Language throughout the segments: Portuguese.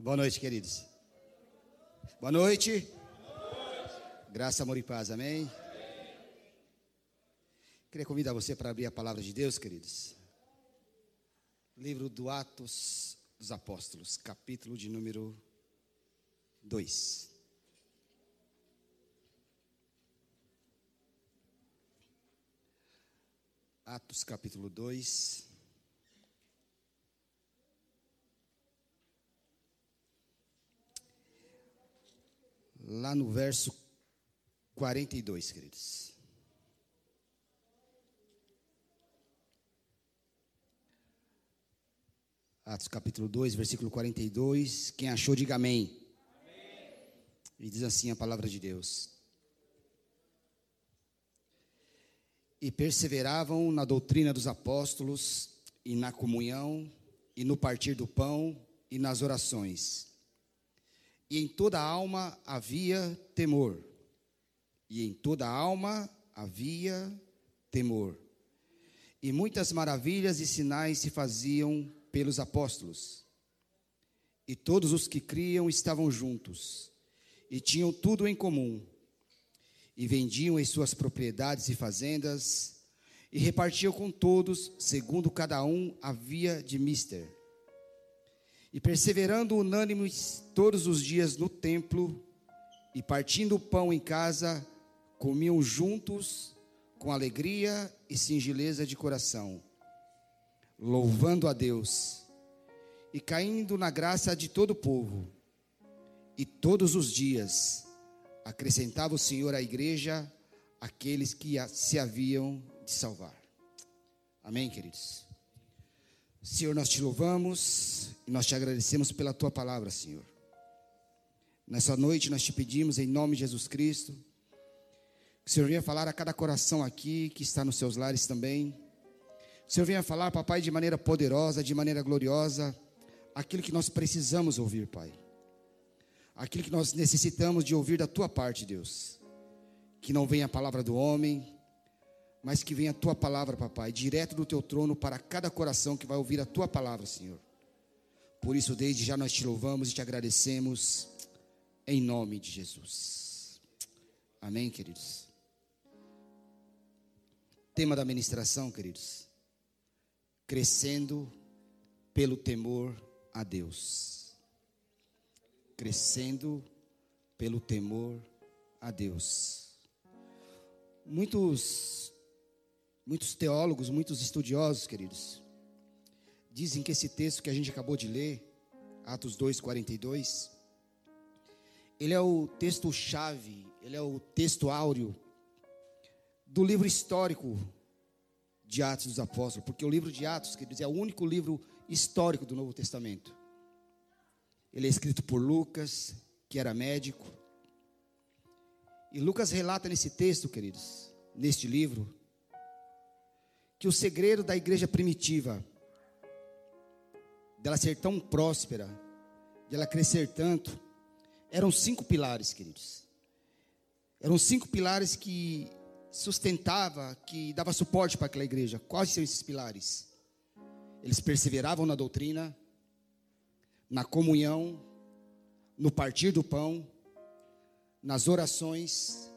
Boa noite, queridos. Boa noite. Graça, amor e paz, amém? Queria convidar você para abrir a palavra de Deus, queridos. Livro do Atos dos Apóstolos, capítulo de número 2. Atos capítulo 2. Lá no verso 42, queridos. Atos capítulo 2, versículo 42. Quem achou, diga amém. amém. E diz assim a palavra de Deus. E perseveravam na doutrina dos apóstolos, e na comunhão, e no partir do pão, e nas orações. E em toda alma havia temor. E em toda alma havia temor. E muitas maravilhas e sinais se faziam pelos apóstolos. E todos os que criam estavam juntos, e tinham tudo em comum, e vendiam as suas propriedades e fazendas, e repartiam com todos, segundo cada um havia de mister. E perseverando unânimes todos os dias no templo, e partindo o pão em casa, comiam juntos com alegria e singeleza de coração louvando a Deus e caindo na graça de todo o povo. E todos os dias acrescentava o Senhor à igreja aqueles que se haviam de salvar. Amém, queridos. Senhor, nós te louvamos e nós te agradecemos pela tua palavra, Senhor. Nessa noite nós te pedimos em nome de Jesus Cristo que o Senhor venha falar a cada coração aqui que está nos seus lares também o Senhor venha falar, papai, de maneira poderosa, de maneira gloriosa, aquilo que nós precisamos ouvir, Pai. Aquilo que nós necessitamos de ouvir da tua parte, Deus. Que não venha a palavra do homem, mas que venha a tua palavra, papai, direto do teu trono para cada coração que vai ouvir a tua palavra, Senhor. Por isso, desde já nós te louvamos e te agradecemos, em nome de Jesus. Amém, queridos. Tema da ministração, queridos crescendo pelo temor a Deus. Crescendo pelo temor a Deus. Muitos muitos teólogos, muitos estudiosos, queridos, dizem que esse texto que a gente acabou de ler, Atos 2:42, ele é o texto chave, ele é o texto áureo do livro histórico de Atos dos Apóstolos, porque o livro de Atos, quer dizer, é o único livro histórico do Novo Testamento. Ele é escrito por Lucas, que era médico. E Lucas relata nesse texto, queridos, neste livro, que o segredo da igreja primitiva, dela ser tão próspera, de ela crescer tanto, eram cinco pilares, queridos. Eram cinco pilares que sustentava, que dava suporte para aquela igreja. Quais são esses pilares? Eles perseveravam na doutrina, na comunhão, no partir do pão, nas orações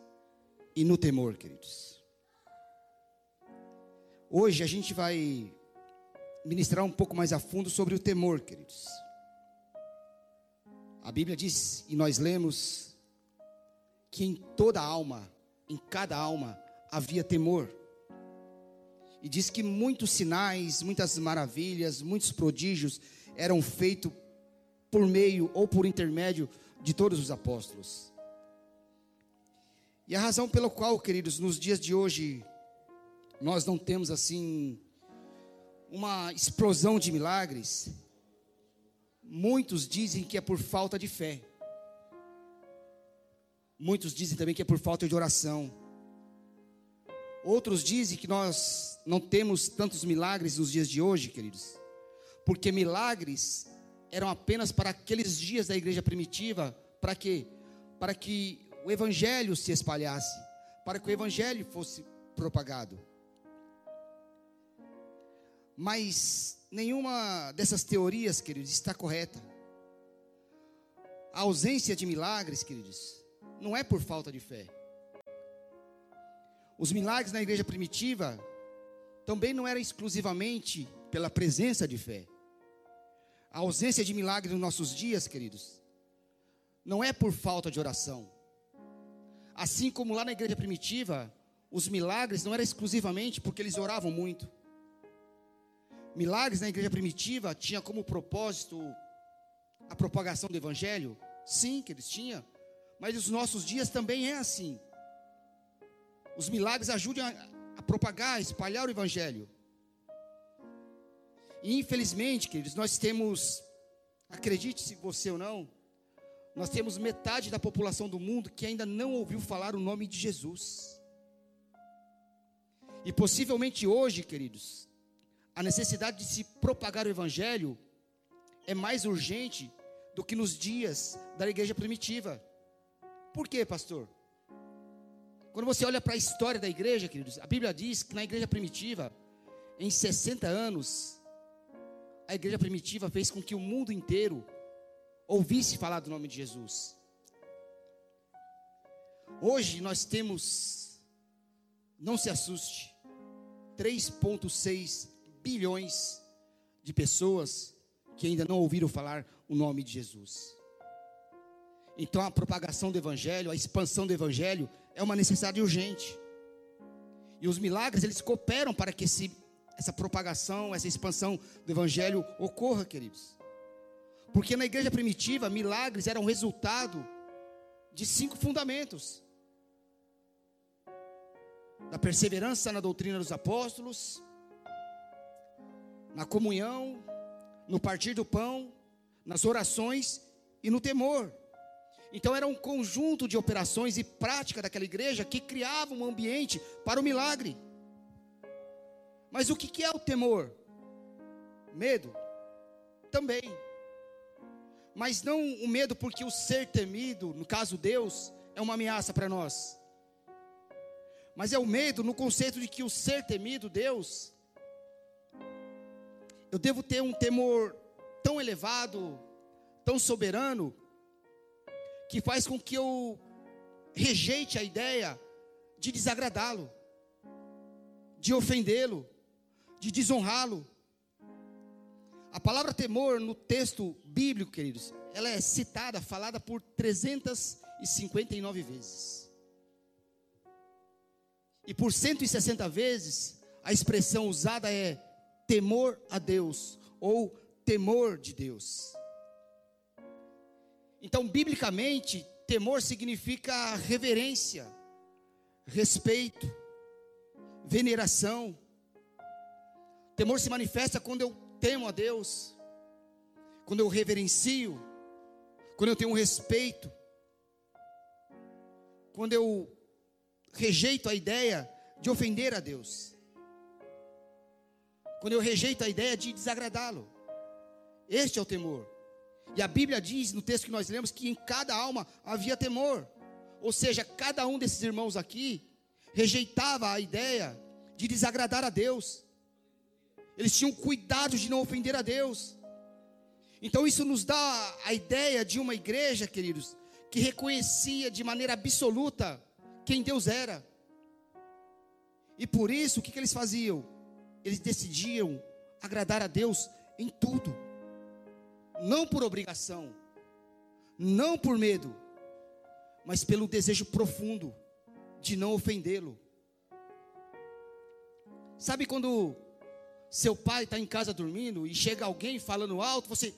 e no temor, queridos. Hoje a gente vai ministrar um pouco mais a fundo sobre o temor, queridos. A Bíblia diz, e nós lemos, que em toda alma em cada alma havia temor. E diz que muitos sinais, muitas maravilhas, muitos prodígios eram feitos por meio ou por intermédio de todos os apóstolos. E a razão pela qual, queridos, nos dias de hoje, nós não temos assim uma explosão de milagres, muitos dizem que é por falta de fé. Muitos dizem também que é por falta de oração. Outros dizem que nós não temos tantos milagres nos dias de hoje, queridos, porque milagres eram apenas para aqueles dias da igreja primitiva, para quê? Para que o evangelho se espalhasse, para que o evangelho fosse propagado. Mas nenhuma dessas teorias, queridos, está correta. A ausência de milagres, queridos, não é por falta de fé. Os milagres na igreja primitiva também não eram exclusivamente pela presença de fé. A ausência de milagres nos nossos dias, queridos, não é por falta de oração. Assim como lá na igreja primitiva, os milagres não eram exclusivamente porque eles oravam muito. Milagres na igreja primitiva tinha como propósito a propagação do evangelho? Sim, que eles tinham. Mas nos nossos dias também é assim. Os milagres ajudam a, a propagar, a espalhar o evangelho. E infelizmente, queridos, nós temos, acredite se você ou não, nós temos metade da população do mundo que ainda não ouviu falar o nome de Jesus. E possivelmente hoje, queridos, a necessidade de se propagar o evangelho é mais urgente do que nos dias da igreja primitiva. Por quê, pastor? Quando você olha para a história da igreja, queridos, a Bíblia diz que na igreja primitiva, em 60 anos, a igreja primitiva fez com que o mundo inteiro ouvisse falar do nome de Jesus. Hoje nós temos, não se assuste, 3,6 bilhões de pessoas que ainda não ouviram falar o nome de Jesus. Então a propagação do Evangelho, a expansão do Evangelho é uma necessidade urgente. E os milagres, eles cooperam para que esse, essa propagação, essa expansão do Evangelho ocorra, queridos. Porque na igreja primitiva, milagres eram resultado de cinco fundamentos: da perseverança na doutrina dos apóstolos, na comunhão, no partir do pão, nas orações e no temor. Então era um conjunto de operações e prática daquela igreja que criava um ambiente para o milagre. Mas o que é o temor? Medo. Também. Mas não o medo porque o ser temido, no caso Deus, é uma ameaça para nós. Mas é o medo no conceito de que o ser temido, Deus, eu devo ter um temor tão elevado, tão soberano, que faz com que eu rejeite a ideia de desagradá-lo, de ofendê-lo, de desonrá-lo. A palavra temor no texto bíblico, queridos, ela é citada, falada por 359 vezes. E por 160 vezes, a expressão usada é temor a Deus ou temor de Deus. Então, biblicamente, temor significa reverência, respeito, veneração. Temor se manifesta quando eu temo a Deus, quando eu reverencio, quando eu tenho um respeito, quando eu rejeito a ideia de ofender a Deus quando eu rejeito a ideia de desagradá-lo. Este é o temor. E a Bíblia diz no texto que nós lemos que em cada alma havia temor. Ou seja, cada um desses irmãos aqui rejeitava a ideia de desagradar a Deus. Eles tinham cuidado de não ofender a Deus. Então isso nos dá a ideia de uma igreja, queridos, que reconhecia de maneira absoluta quem Deus era. E por isso, o que, que eles faziam? Eles decidiam agradar a Deus em tudo, não por obrigação, não por medo, mas pelo desejo profundo de não ofendê-lo. Sabe quando seu pai está em casa dormindo e chega alguém falando alto, você.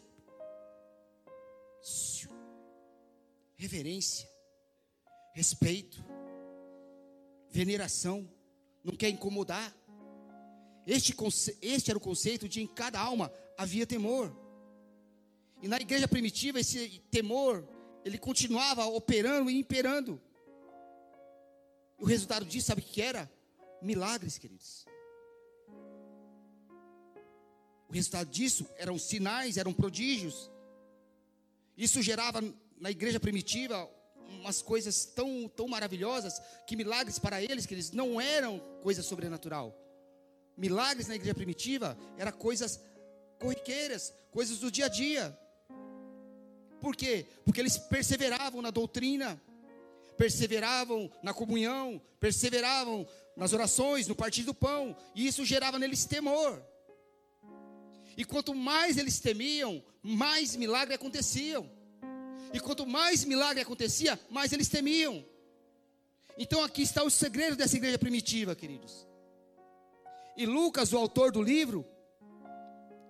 Reverência, respeito, veneração, não quer incomodar. Este, este era o conceito de em cada alma havia temor. E na igreja primitiva, esse temor, ele continuava operando e imperando. E o resultado disso, sabe o que era? Milagres, queridos. O resultado disso eram sinais, eram prodígios. Isso gerava na igreja primitiva umas coisas tão, tão maravilhosas que milagres para eles, que eles não eram coisa sobrenatural. Milagres na igreja primitiva eram coisas corriqueiras, coisas do dia a dia. Por quê? Porque eles perseveravam na doutrina, perseveravam na comunhão, perseveravam nas orações, no partir do pão, e isso gerava neles temor. E quanto mais eles temiam, mais milagre aconteciam. E quanto mais milagre acontecia, mais eles temiam. Então aqui está o segredo dessa igreja primitiva, queridos. E Lucas, o autor do livro,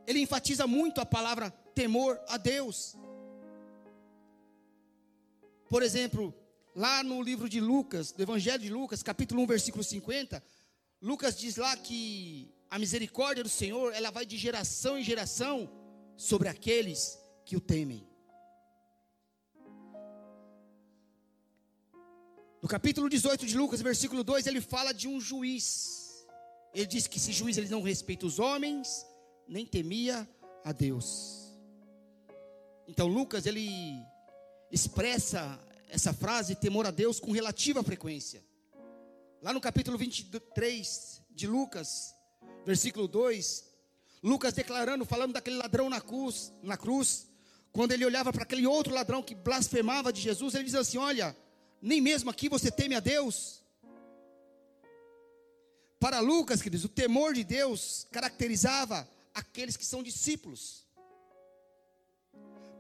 ele enfatiza muito a palavra temor a Deus. Por exemplo, lá no livro de Lucas, do Evangelho de Lucas, capítulo 1, versículo 50, Lucas diz lá que a misericórdia do Senhor, ela vai de geração em geração sobre aqueles que o temem. No capítulo 18 de Lucas, versículo 2, ele fala de um juiz. Ele diz que esse juiz ele não respeita os homens, nem temia a Deus. Então Lucas ele expressa essa frase temor a Deus com relativa frequência. Lá no capítulo 23 de Lucas, versículo 2, Lucas declarando, falando daquele ladrão na cruz, na cruz, quando ele olhava para aquele outro ladrão que blasfemava de Jesus, ele diz assim: "Olha, nem mesmo aqui você teme a Deus. Para Lucas, queridos, o temor de Deus caracterizava aqueles que são discípulos.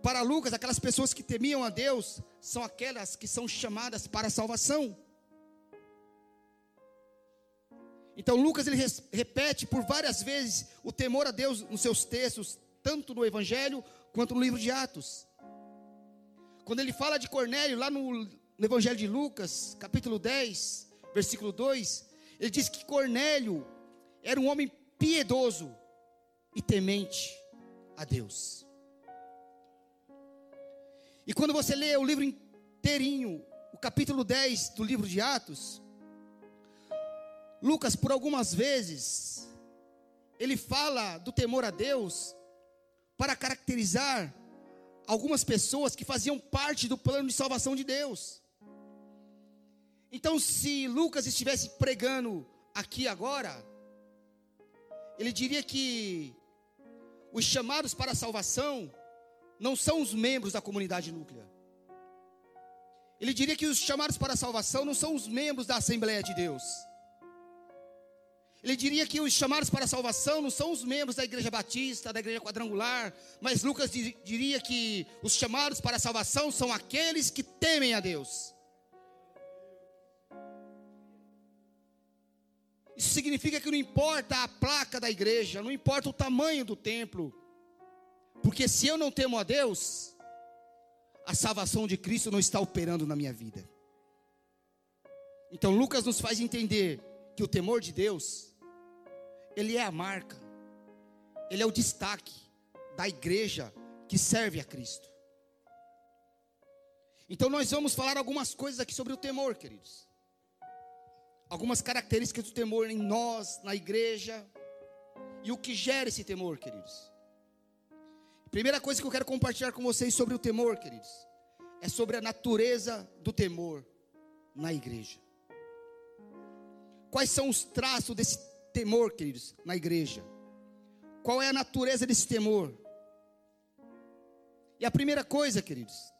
Para Lucas, aquelas pessoas que temiam a Deus são aquelas que são chamadas para a salvação. Então Lucas ele repete por várias vezes o temor a Deus nos seus textos, tanto no Evangelho quanto no livro de Atos. Quando ele fala de Cornélio, lá no no Evangelho de Lucas, capítulo 10, versículo 2, ele diz que Cornélio era um homem piedoso e temente a Deus. E quando você lê o livro inteirinho, o capítulo 10 do livro de Atos, Lucas, por algumas vezes, ele fala do temor a Deus para caracterizar algumas pessoas que faziam parte do plano de salvação de Deus. Então, se Lucas estivesse pregando aqui agora, ele diria que os chamados para a salvação não são os membros da comunidade núclea. Ele diria que os chamados para a salvação não são os membros da Assembleia de Deus. Ele diria que os chamados para a salvação não são os membros da Igreja Batista, da Igreja Quadrangular, mas Lucas diria que os chamados para a salvação são aqueles que temem a Deus. Isso significa que não importa a placa da igreja, não importa o tamanho do templo, porque se eu não temo a Deus, a salvação de Cristo não está operando na minha vida. Então Lucas nos faz entender que o temor de Deus, ele é a marca, ele é o destaque da igreja que serve a Cristo. Então nós vamos falar algumas coisas aqui sobre o temor, queridos algumas características do temor em nós, na igreja, e o que gera esse temor, queridos. Primeira coisa que eu quero compartilhar com vocês sobre o temor, queridos, é sobre a natureza do temor na igreja. Quais são os traços desse temor, queridos, na igreja? Qual é a natureza desse temor? E a primeira coisa, queridos,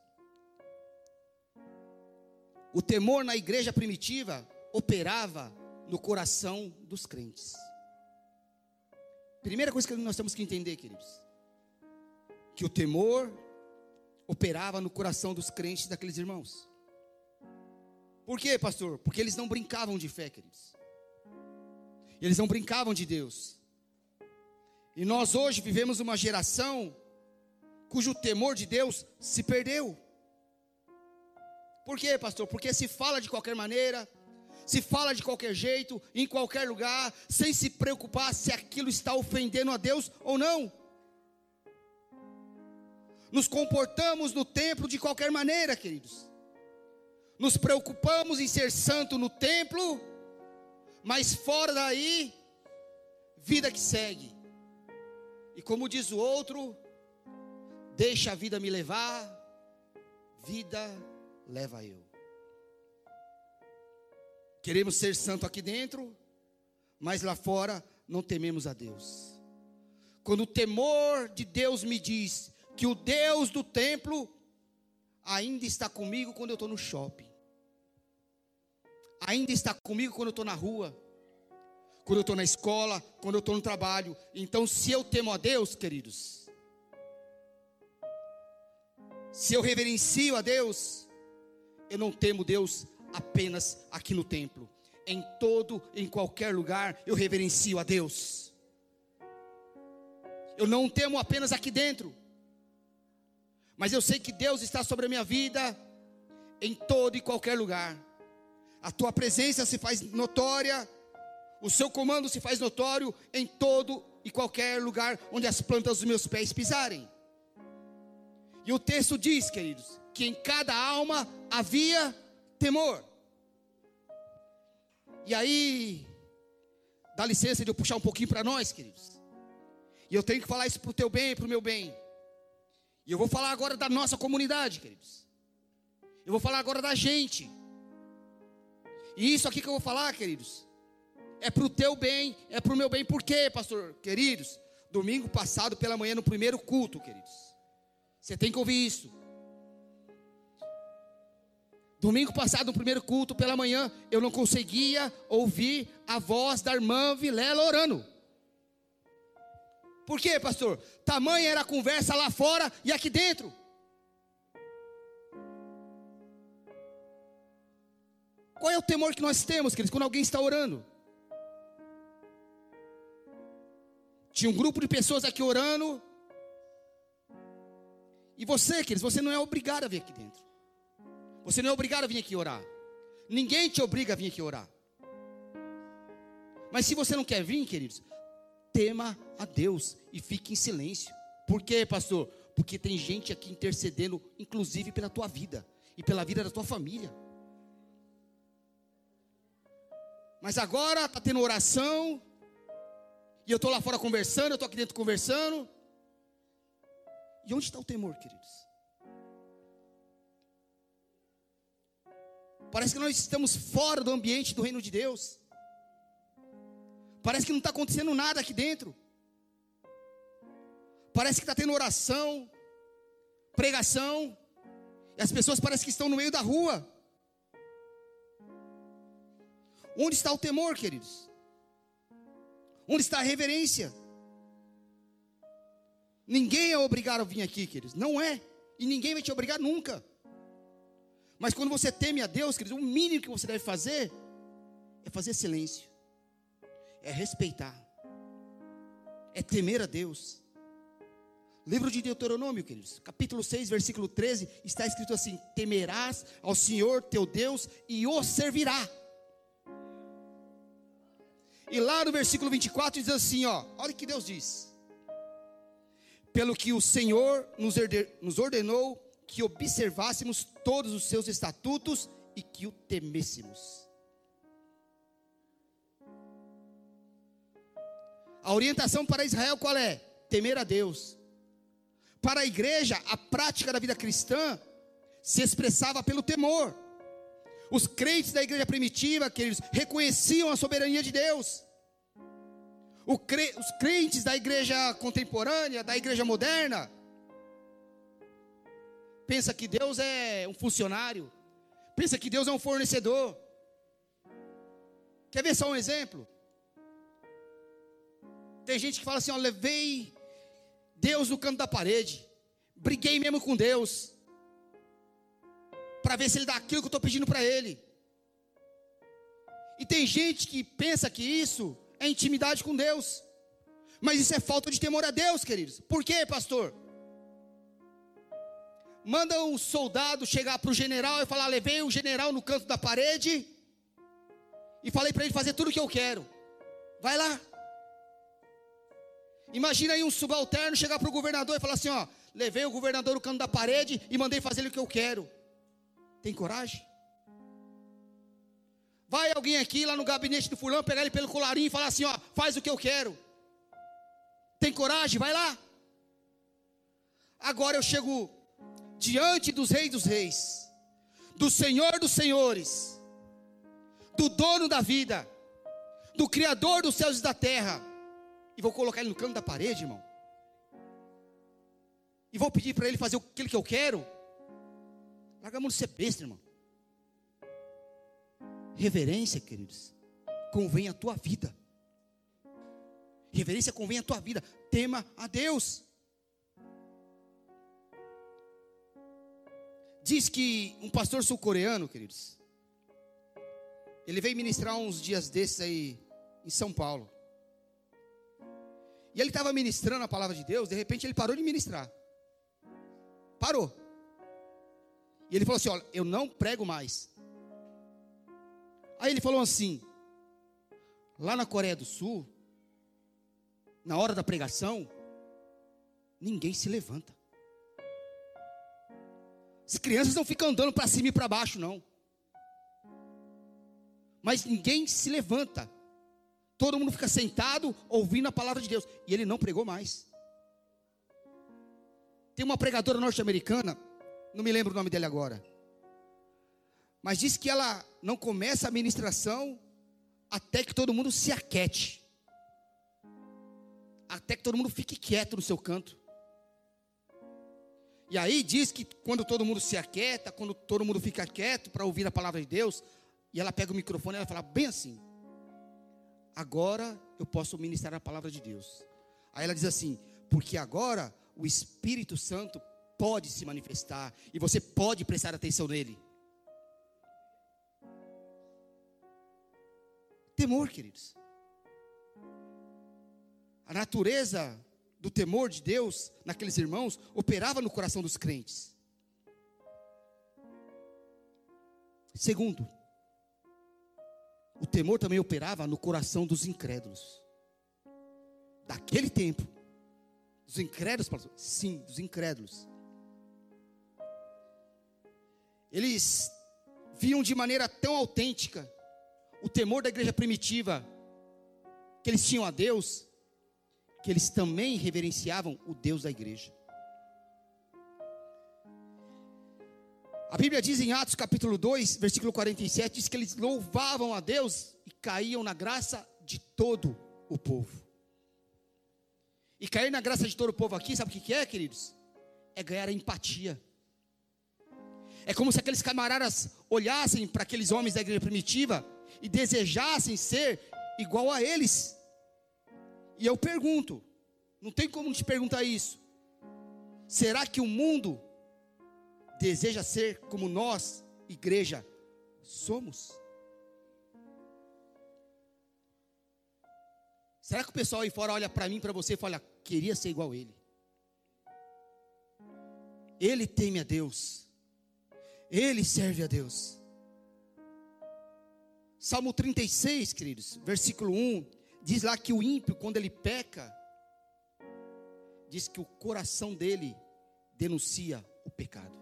o temor na igreja primitiva operava no coração dos crentes. Primeira coisa que nós temos que entender, queridos, que o temor operava no coração dos crentes daqueles irmãos. Por quê, pastor? Porque eles não brincavam de fé, queridos. Eles não brincavam de Deus. E nós hoje vivemos uma geração cujo temor de Deus se perdeu. Por quê, pastor? Porque se fala de qualquer maneira, se fala de qualquer jeito, em qualquer lugar, sem se preocupar se aquilo está ofendendo a Deus ou não. Nos comportamos no templo de qualquer maneira, queridos. Nos preocupamos em ser santo no templo, mas fora daí, vida que segue. E como diz o outro, deixa a vida me levar, vida leva eu. Queremos ser santo aqui dentro, mas lá fora não tememos a Deus. Quando o temor de Deus me diz que o Deus do templo ainda está comigo quando eu estou no shopping. Ainda está comigo quando eu estou na rua. Quando eu estou na escola, quando eu estou no trabalho. Então, se eu temo a Deus, queridos, se eu reverencio a Deus, eu não temo Deus apenas aqui no templo. Em todo, em qualquer lugar, eu reverencio a Deus. Eu não temo apenas aqui dentro. Mas eu sei que Deus está sobre a minha vida em todo e qualquer lugar. A tua presença se faz notória, o seu comando se faz notório em todo e qualquer lugar onde as plantas dos meus pés pisarem. E o texto diz, queridos, que em cada alma havia temor. E aí, dá licença de eu puxar um pouquinho para nós, queridos. E eu tenho que falar isso para o teu bem e para o meu bem. E eu vou falar agora da nossa comunidade, queridos. Eu vou falar agora da gente. E isso aqui que eu vou falar, queridos, é para o teu bem, é para o meu bem. Por quê, pastor? Queridos, domingo passado pela manhã, no primeiro culto, queridos. Você tem que ouvir isso. Domingo passado, no primeiro culto pela manhã, eu não conseguia ouvir a voz da irmã Vilela orando. Por quê, pastor? Tamanha era a conversa lá fora e aqui dentro. Qual é o temor que nós temos, queridos, quando alguém está orando? Tinha um grupo de pessoas aqui orando. E você, queridos, você não é obrigado a vir aqui dentro. Você não é obrigado a vir aqui orar. Ninguém te obriga a vir aqui orar. Mas se você não quer vir, queridos, tema a Deus e fique em silêncio. Por quê, pastor? Porque tem gente aqui intercedendo, inclusive pela tua vida e pela vida da tua família. Mas agora está tendo oração, e eu estou lá fora conversando, eu estou aqui dentro conversando. E onde está o temor, queridos? Parece que nós estamos fora do ambiente do reino de Deus. Parece que não está acontecendo nada aqui dentro. Parece que está tendo oração, pregação, e as pessoas parecem que estão no meio da rua. Onde está o temor, queridos? Onde está a reverência? Ninguém é obrigado a vir aqui, queridos. Não é. E ninguém vai te obrigar nunca. Mas quando você teme a Deus, queridos, o mínimo que você deve fazer é fazer silêncio é respeitar, é temer a Deus. Livro de Deuteronômio, queridos, capítulo 6, versículo 13, está escrito assim: Temerás ao Senhor teu Deus e o servirá. E lá no versículo 24 diz assim: ó, olha o que Deus diz. Pelo que o Senhor nos ordenou que observássemos todos os seus estatutos e que o temêssemos. A orientação para Israel qual é? Temer a Deus. Para a igreja, a prática da vida cristã se expressava pelo temor. Os crentes da igreja primitiva, queridos, reconheciam a soberania de Deus. Cre... Os crentes da igreja contemporânea, da igreja moderna, pensa que Deus é um funcionário, pensa que Deus é um fornecedor. Quer ver só um exemplo? Tem gente que fala assim: ó, levei Deus no canto da parede, briguei mesmo com Deus, para ver se Ele dá aquilo que eu estou pedindo para Ele. E tem gente que pensa que isso é intimidade com Deus, mas isso é falta de temor a Deus, queridos. Por quê, pastor? Manda um soldado chegar para o general e falar: levei o general no canto da parede e falei para ele fazer tudo o que eu quero. Vai lá. Imagina aí um subalterno chegar para o governador e falar assim: ó, levei o governador no canto da parede e mandei fazer o que eu quero. Tem coragem? Vai alguém aqui lá no gabinete do fulano, pegar ele pelo colarinho e falar assim: ó, faz o que eu quero. Tem coragem? Vai lá. Agora eu chego diante dos reis dos reis, do Senhor dos senhores, do dono da vida, do Criador dos céus e da terra e vou colocar ele no canto da parede, irmão. E vou pedir para ele fazer aquilo que eu quero. Larga a mão de ser besta, irmão. Reverência, queridos, convém à tua vida. Reverência convém à tua vida. Tema a Deus. Diz que um pastor sul-coreano, queridos, ele veio ministrar uns dias desses aí em São Paulo. E ele estava ministrando a palavra de Deus, de repente ele parou de ministrar. Parou. E ele falou assim: Olha, eu não prego mais. Aí ele falou assim: Lá na Coreia do Sul, na hora da pregação, ninguém se levanta. As crianças não ficam andando para cima e para baixo, não. Mas ninguém se levanta. Todo mundo fica sentado ouvindo a palavra de Deus. E ele não pregou mais. Tem uma pregadora norte-americana, não me lembro o nome dele agora. Mas diz que ela não começa a ministração até que todo mundo se aquete. Até que todo mundo fique quieto no seu canto. E aí diz que quando todo mundo se aquieta, quando todo mundo fica quieto para ouvir a palavra de Deus, e ela pega o microfone e ela fala bem assim: Agora eu posso ministrar a palavra de Deus. Aí ela diz assim: Porque agora o Espírito Santo pode se manifestar e você pode prestar atenção nele. Temor, queridos. A natureza do temor de Deus naqueles irmãos operava no coração dos crentes. Segundo, o temor também operava no coração dos incrédulos. Daquele tempo. Dos incrédulos, sim, dos incrédulos. Eles viam de maneira tão autêntica o temor da igreja primitiva que eles tinham a Deus, que eles também reverenciavam o Deus da igreja. A Bíblia diz em Atos capítulo 2, versículo 47, diz que eles louvavam a Deus e caíam na graça de todo o povo. E cair na graça de todo o povo aqui, sabe o que é, queridos? É ganhar a empatia. É como se aqueles camaradas olhassem para aqueles homens da igreja primitiva e desejassem ser igual a eles. E eu pergunto, não tem como te perguntar isso. Será que o mundo deseja ser como nós, igreja, somos? Será que o pessoal aí fora olha para mim, para você e fala, queria ser igual a ele? Ele teme a Deus. Ele serve a Deus. Salmo 36, queridos, versículo 1, diz lá que o ímpio, quando ele peca, diz que o coração dele denuncia o pecado.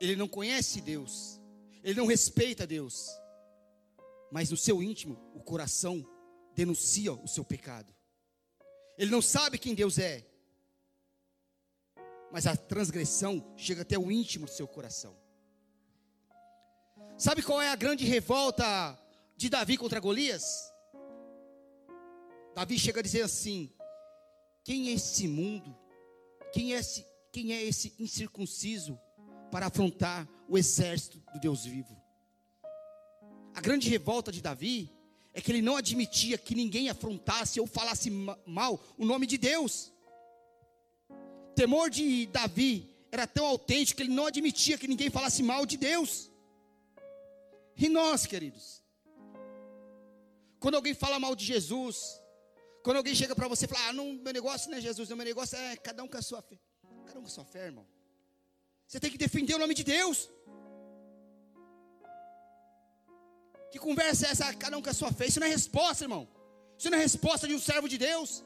Ele não conhece Deus, ele não respeita Deus, mas no seu íntimo, o coração denuncia o seu pecado. Ele não sabe quem Deus é, mas a transgressão chega até o íntimo do seu coração. Sabe qual é a grande revolta de Davi contra Golias? Davi chega a dizer assim: Quem é esse mundo? Quem é esse, quem é esse incircunciso para afrontar o exército do Deus vivo? A grande revolta de Davi é que ele não admitia que ninguém afrontasse ou falasse mal o nome de Deus. O temor de Davi era tão autêntico que ele não admitia que ninguém falasse mal de Deus. E nós, queridos? Quando alguém fala mal de Jesus, quando alguém chega para você e fala, ah, não, meu negócio não é Jesus, meu negócio é cada um com a sua fé. Cada um com a sua fé, irmão. Você tem que defender o nome de Deus. Que conversa é essa, cada um com a sua fé? Isso não é resposta, irmão. Isso não é resposta de um servo de Deus.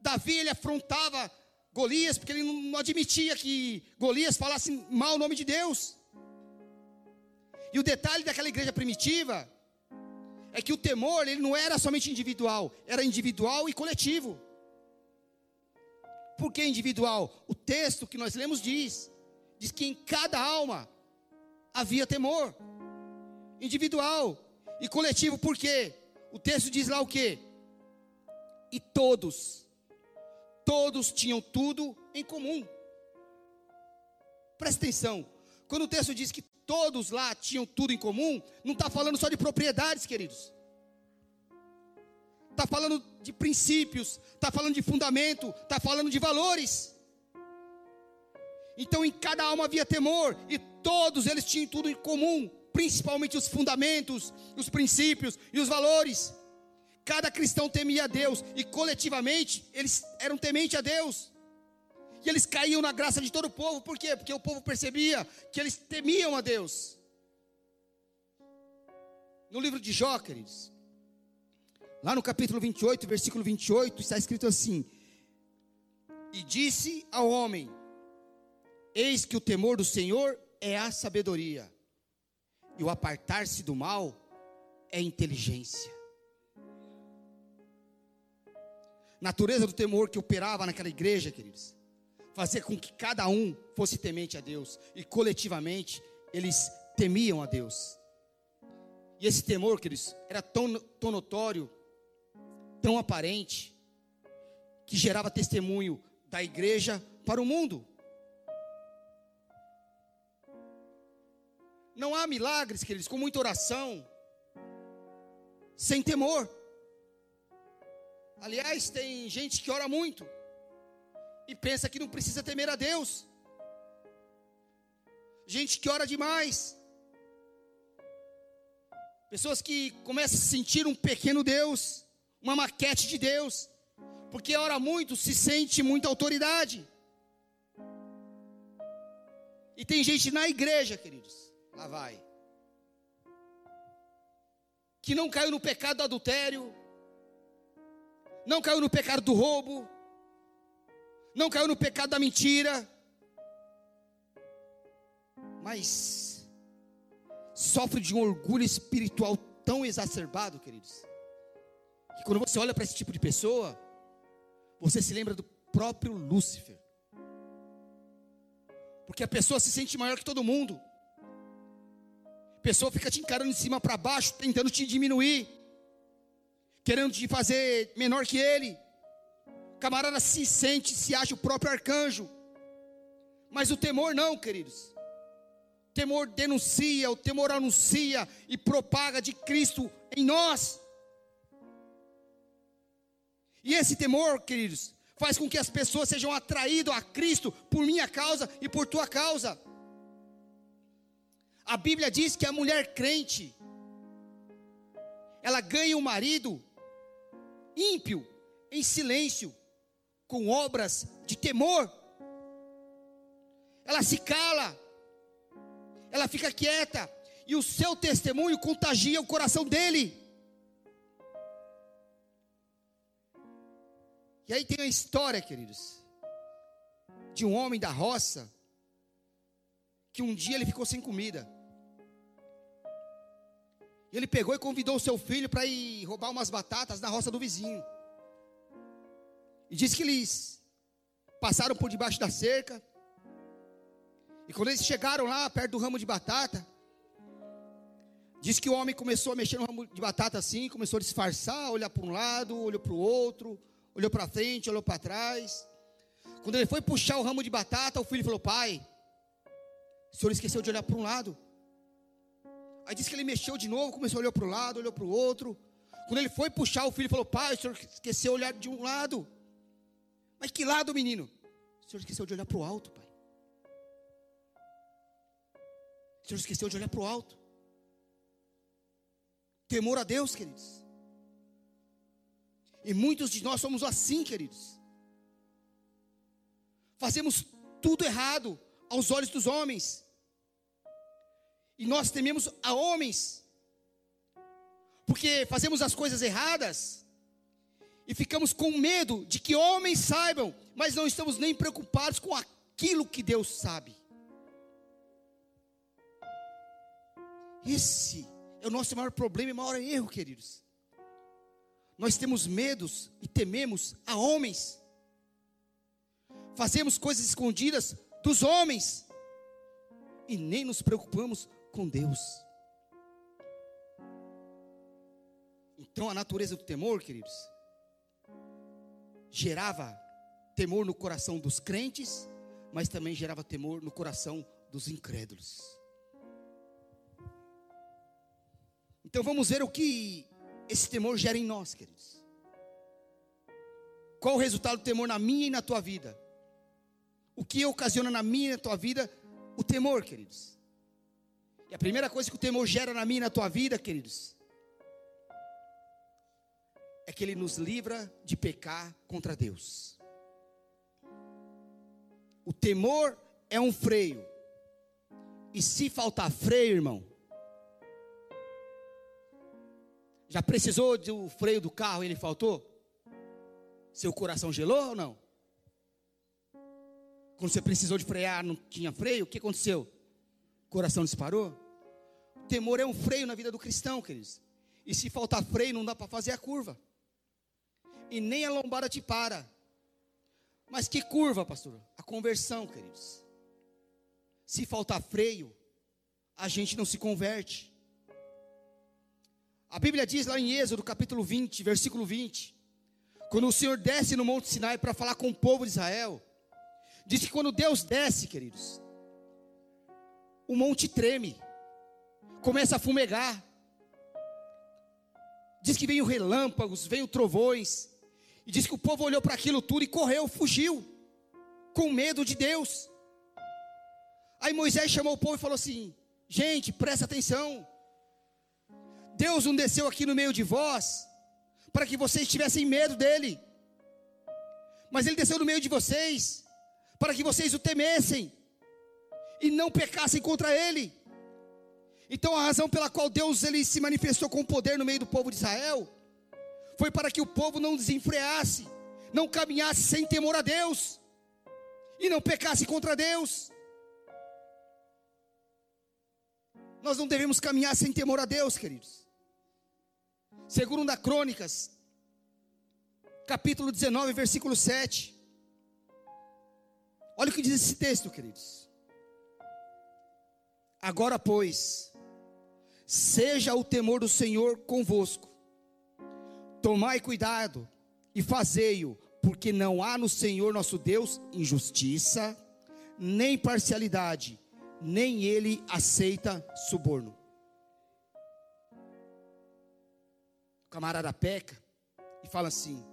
Davi, ele afrontava Golias, porque ele não admitia que Golias falasse mal o nome de Deus. E o detalhe daquela igreja primitiva é que o temor ele não era somente individual, era individual e coletivo. Por que individual? O texto que nós lemos diz, diz que em cada alma havia temor. Individual e coletivo, por quê? O texto diz lá o quê? E todos, todos tinham tudo em comum. Presta atenção, quando o texto diz que todos lá tinham tudo em comum, não está falando só de propriedades, queridos. Está falando de princípios, está falando de fundamento, está falando de valores. Então em cada alma havia temor, e todos eles tinham tudo em comum, principalmente os fundamentos, os princípios e os valores. Cada cristão temia a Deus, e coletivamente eles eram tementes a Deus. E eles caíam na graça de todo o povo, por quê? Porque o povo percebia que eles temiam a Deus. No livro de Jó, queridos, lá no capítulo 28, versículo 28, está escrito assim: E disse ao homem: Eis que o temor do Senhor é a sabedoria, e o apartar-se do mal é inteligência. Natureza do temor que operava naquela igreja, queridos, fazer com que cada um fosse temente a Deus e coletivamente eles temiam a Deus. E esse temor, queridos, era tão, tão notório, tão aparente, que gerava testemunho da igreja para o mundo. Não há milagres, queridos, com muita oração, sem temor. Aliás, tem gente que ora muito, e pensa que não precisa temer a Deus. Gente que ora demais. Pessoas que começam a sentir um pequeno Deus, uma maquete de Deus, porque ora muito, se sente muita autoridade. E tem gente na igreja, queridos, lá vai, que não caiu no pecado do adultério, não caiu no pecado do roubo, não caiu no pecado da mentira, mas sofre de um orgulho espiritual tão exacerbado, queridos, que quando você olha para esse tipo de pessoa, você se lembra do próprio Lúcifer, porque a pessoa se sente maior que todo mundo, a pessoa fica te encarando de cima para baixo, tentando te diminuir, querendo te fazer menor que ele camarada se sente, se acha o próprio arcanjo. Mas o temor não, queridos. O temor denuncia, o temor anuncia e propaga de Cristo em nós. E esse temor, queridos, faz com que as pessoas sejam atraídas a Cristo por minha causa e por tua causa. A Bíblia diz que a mulher crente, ela ganha o um marido ímpio, em silêncio, com obras de temor. Ela se cala, ela fica quieta, e o seu testemunho contagia o coração dele. E aí tem a história, queridos, de um homem da roça, que um dia ele ficou sem comida. Ele pegou e convidou o seu filho para ir roubar umas batatas na roça do vizinho. E diz que eles passaram por debaixo da cerca. E quando eles chegaram lá, perto do ramo de batata, diz que o homem começou a mexer no ramo de batata assim, começou a disfarçar, olhar para um lado, olhou para o outro, olhou para frente, olhou para trás. Quando ele foi puxar o ramo de batata, o filho falou: Pai, o senhor esqueceu de olhar para um lado. Aí disse que ele mexeu de novo, começou a olhar para o lado, olhou para o outro. Quando ele foi puxar, o filho falou: Pai, o senhor esqueceu de olhar de um lado. Mas que lado, menino? O senhor esqueceu de olhar para o alto, pai. O senhor esqueceu de olhar para o alto. Temor a Deus, queridos. E muitos de nós somos assim, queridos. Fazemos tudo errado aos olhos dos homens. E nós tememos a homens. Porque fazemos as coisas erradas e ficamos com medo de que homens saibam, mas não estamos nem preocupados com aquilo que Deus sabe. Esse é o nosso maior problema e maior erro, queridos. Nós temos medos e tememos a homens. Fazemos coisas escondidas dos homens e nem nos preocupamos com Deus. Então a natureza do temor, queridos, gerava temor no coração dos crentes, mas também gerava temor no coração dos incrédulos. Então vamos ver o que esse temor gera em nós, queridos. Qual o resultado do temor na minha e na tua vida? O que ocasiona na minha e na tua vida o temor, queridos? E a primeira coisa que o temor gera na minha e na tua vida, queridos, é que ele nos livra de pecar contra Deus. O temor é um freio. E se faltar freio, irmão, já precisou do freio do carro e ele faltou? Seu coração gelou ou não? Quando você precisou de frear, não tinha freio, o que aconteceu? O coração disparou? O temor é um freio na vida do cristão, queridos. E se faltar freio, não dá para fazer a curva e nem a lombada te para. Mas que curva, pastor? A conversão, queridos. Se faltar freio, a gente não se converte. A Bíblia diz lá em Êxodo, capítulo 20, versículo 20, quando o Senhor desce no Monte Sinai para falar com o povo de Israel, diz que quando Deus desce, queridos, o monte treme, começa a fumegar, diz que vem relâmpagos, vem trovões, e diz que o povo olhou para aquilo tudo e correu, fugiu, com medo de Deus. Aí Moisés chamou o povo e falou assim: Gente, presta atenção. Deus não desceu aqui no meio de vós para que vocês tivessem medo dele, mas ele desceu no meio de vocês para que vocês o temessem e não pecassem contra ele. Então a razão pela qual Deus ele se manifestou com poder no meio do povo de Israel foi para que o povo não desenfreasse, não caminhasse sem temor a Deus e não pecasse contra Deus. Nós não devemos caminhar sem temor a Deus, queridos. Segundo da Crônicas, capítulo 19, versículo 7. Olha o que diz esse texto, queridos. Agora, pois, seja o temor do Senhor convosco, Tomai cuidado e fazei-o, porque não há no Senhor nosso Deus injustiça, nem parcialidade, nem ele aceita suborno. O camarada peca e fala assim: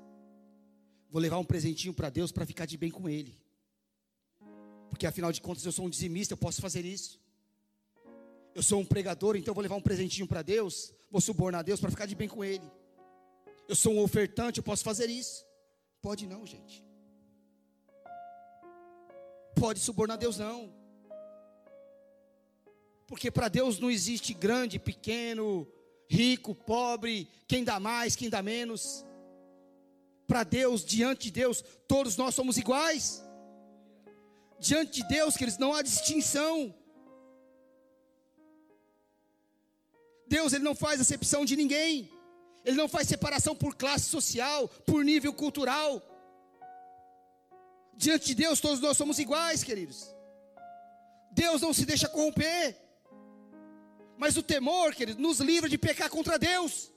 Vou levar um presentinho para Deus para ficar de bem com ele. Porque afinal de contas eu sou um dizimista, eu posso fazer isso. Eu sou um pregador, então vou levar um presentinho para Deus, vou subornar Deus para ficar de bem com ele. Eu sou um ofertante, eu posso fazer isso? Pode não, gente. Pode subornar Deus não. Porque para Deus não existe grande, pequeno, rico, pobre, quem dá mais, quem dá menos. Para Deus, diante de Deus, todos nós somos iguais. Diante de Deus, queridos, não há distinção. Deus, Ele não faz acepção de ninguém. Ele não faz separação por classe social, por nível cultural. Diante de Deus, todos nós somos iguais, queridos. Deus não se deixa corromper. Mas o temor, queridos, nos livra de pecar contra Deus.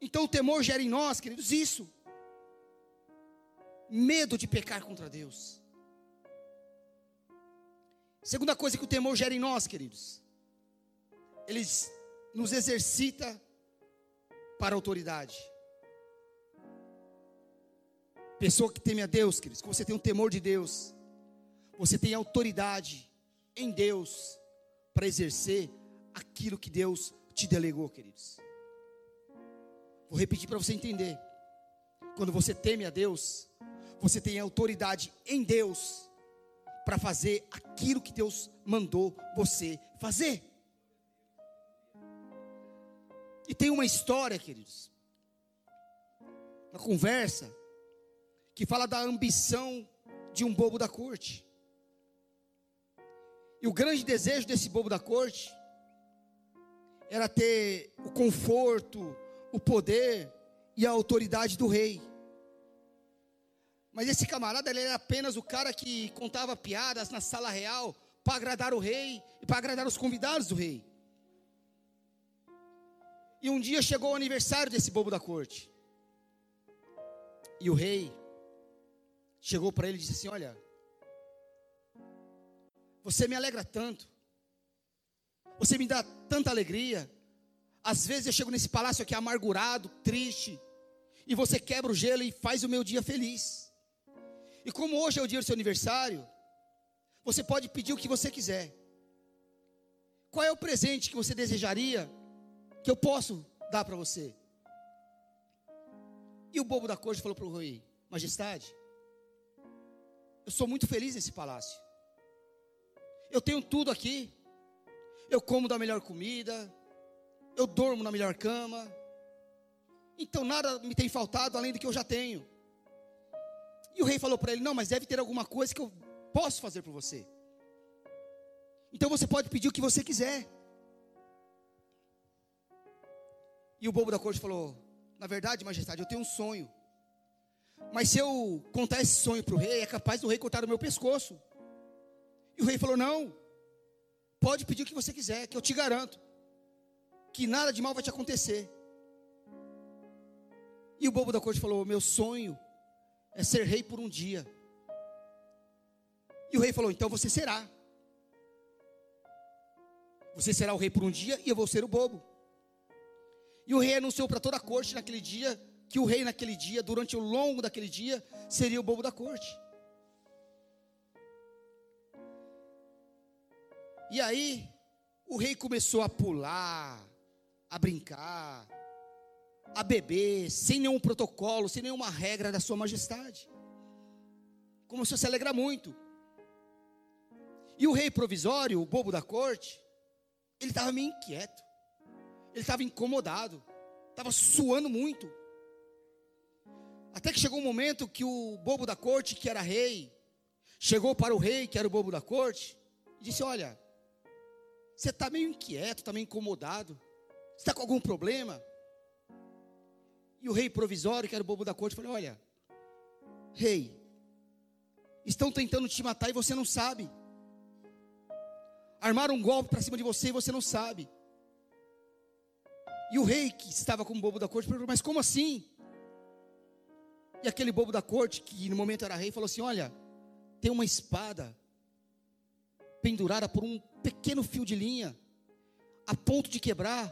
Então o temor gera em nós, queridos, isso. Medo de pecar contra Deus. Segunda coisa que o temor gera em nós, queridos, ele nos exercita para a autoridade. Pessoa que teme a Deus, queridos, que você tem um temor de Deus, você tem autoridade em Deus para exercer aquilo que Deus te delegou, queridos. Vou repetir para você entender. Quando você teme a Deus, você tem autoridade em Deus para fazer aquilo que Deus mandou você fazer. E tem uma história, queridos, uma conversa, que fala da ambição de um bobo da corte. E o grande desejo desse bobo da corte era ter o conforto, o poder e a autoridade do rei. Mas esse camarada ele era apenas o cara que contava piadas na sala real para agradar o rei e para agradar os convidados do rei. E um dia chegou o aniversário desse bobo da corte. E o rei chegou para ele e disse assim: Olha, você me alegra tanto, você me dá tanta alegria. Às vezes eu chego nesse palácio aqui amargurado, triste, e você quebra o gelo e faz o meu dia feliz. E como hoje é o dia do seu aniversário, você pode pedir o que você quiser. Qual é o presente que você desejaria que eu posso dar para você? E o bobo da corte falou para o rei: Majestade, eu sou muito feliz nesse palácio. Eu tenho tudo aqui. Eu como da melhor comida. Eu dormo na melhor cama. Então nada me tem faltado além do que eu já tenho. E o rei falou para ele: Não, mas deve ter alguma coisa que eu posso fazer por você. Então você pode pedir o que você quiser. E o bobo da corte falou: Na verdade, majestade, eu tenho um sonho. Mas se eu contar esse sonho para o rei, é capaz do rei cortar o meu pescoço. E o rei falou: Não, pode pedir o que você quiser, que eu te garanto que nada de mal vai te acontecer. E o bobo da corte falou: Meu sonho é ser rei por um dia. E o rei falou: Então você será. Você será o rei por um dia e eu vou ser o bobo. E o rei anunciou para toda a corte naquele dia que o rei naquele dia, durante o longo daquele dia, seria o bobo da corte. E aí, o rei começou a pular, a brincar, a beber, sem nenhum protocolo, sem nenhuma regra da sua majestade. Começou a se alegrar muito. E o rei provisório, o bobo da corte, ele estava meio inquieto. Ele estava incomodado. Estava suando muito. Até que chegou um momento que o bobo da corte, que era rei, chegou para o rei, que era o bobo da corte, e disse: Olha, você está meio inquieto, está meio incomodado. Está com algum problema? E o rei provisório, que era o bobo da corte, falou: Olha, rei, estão tentando te matar e você não sabe. Armaram um golpe para cima de você e você não sabe. E o rei, que estava com o bobo da corte, perguntou: Mas como assim? E aquele bobo da corte, que no momento era rei, falou assim: Olha, tem uma espada pendurada por um pequeno fio de linha, a ponto de quebrar,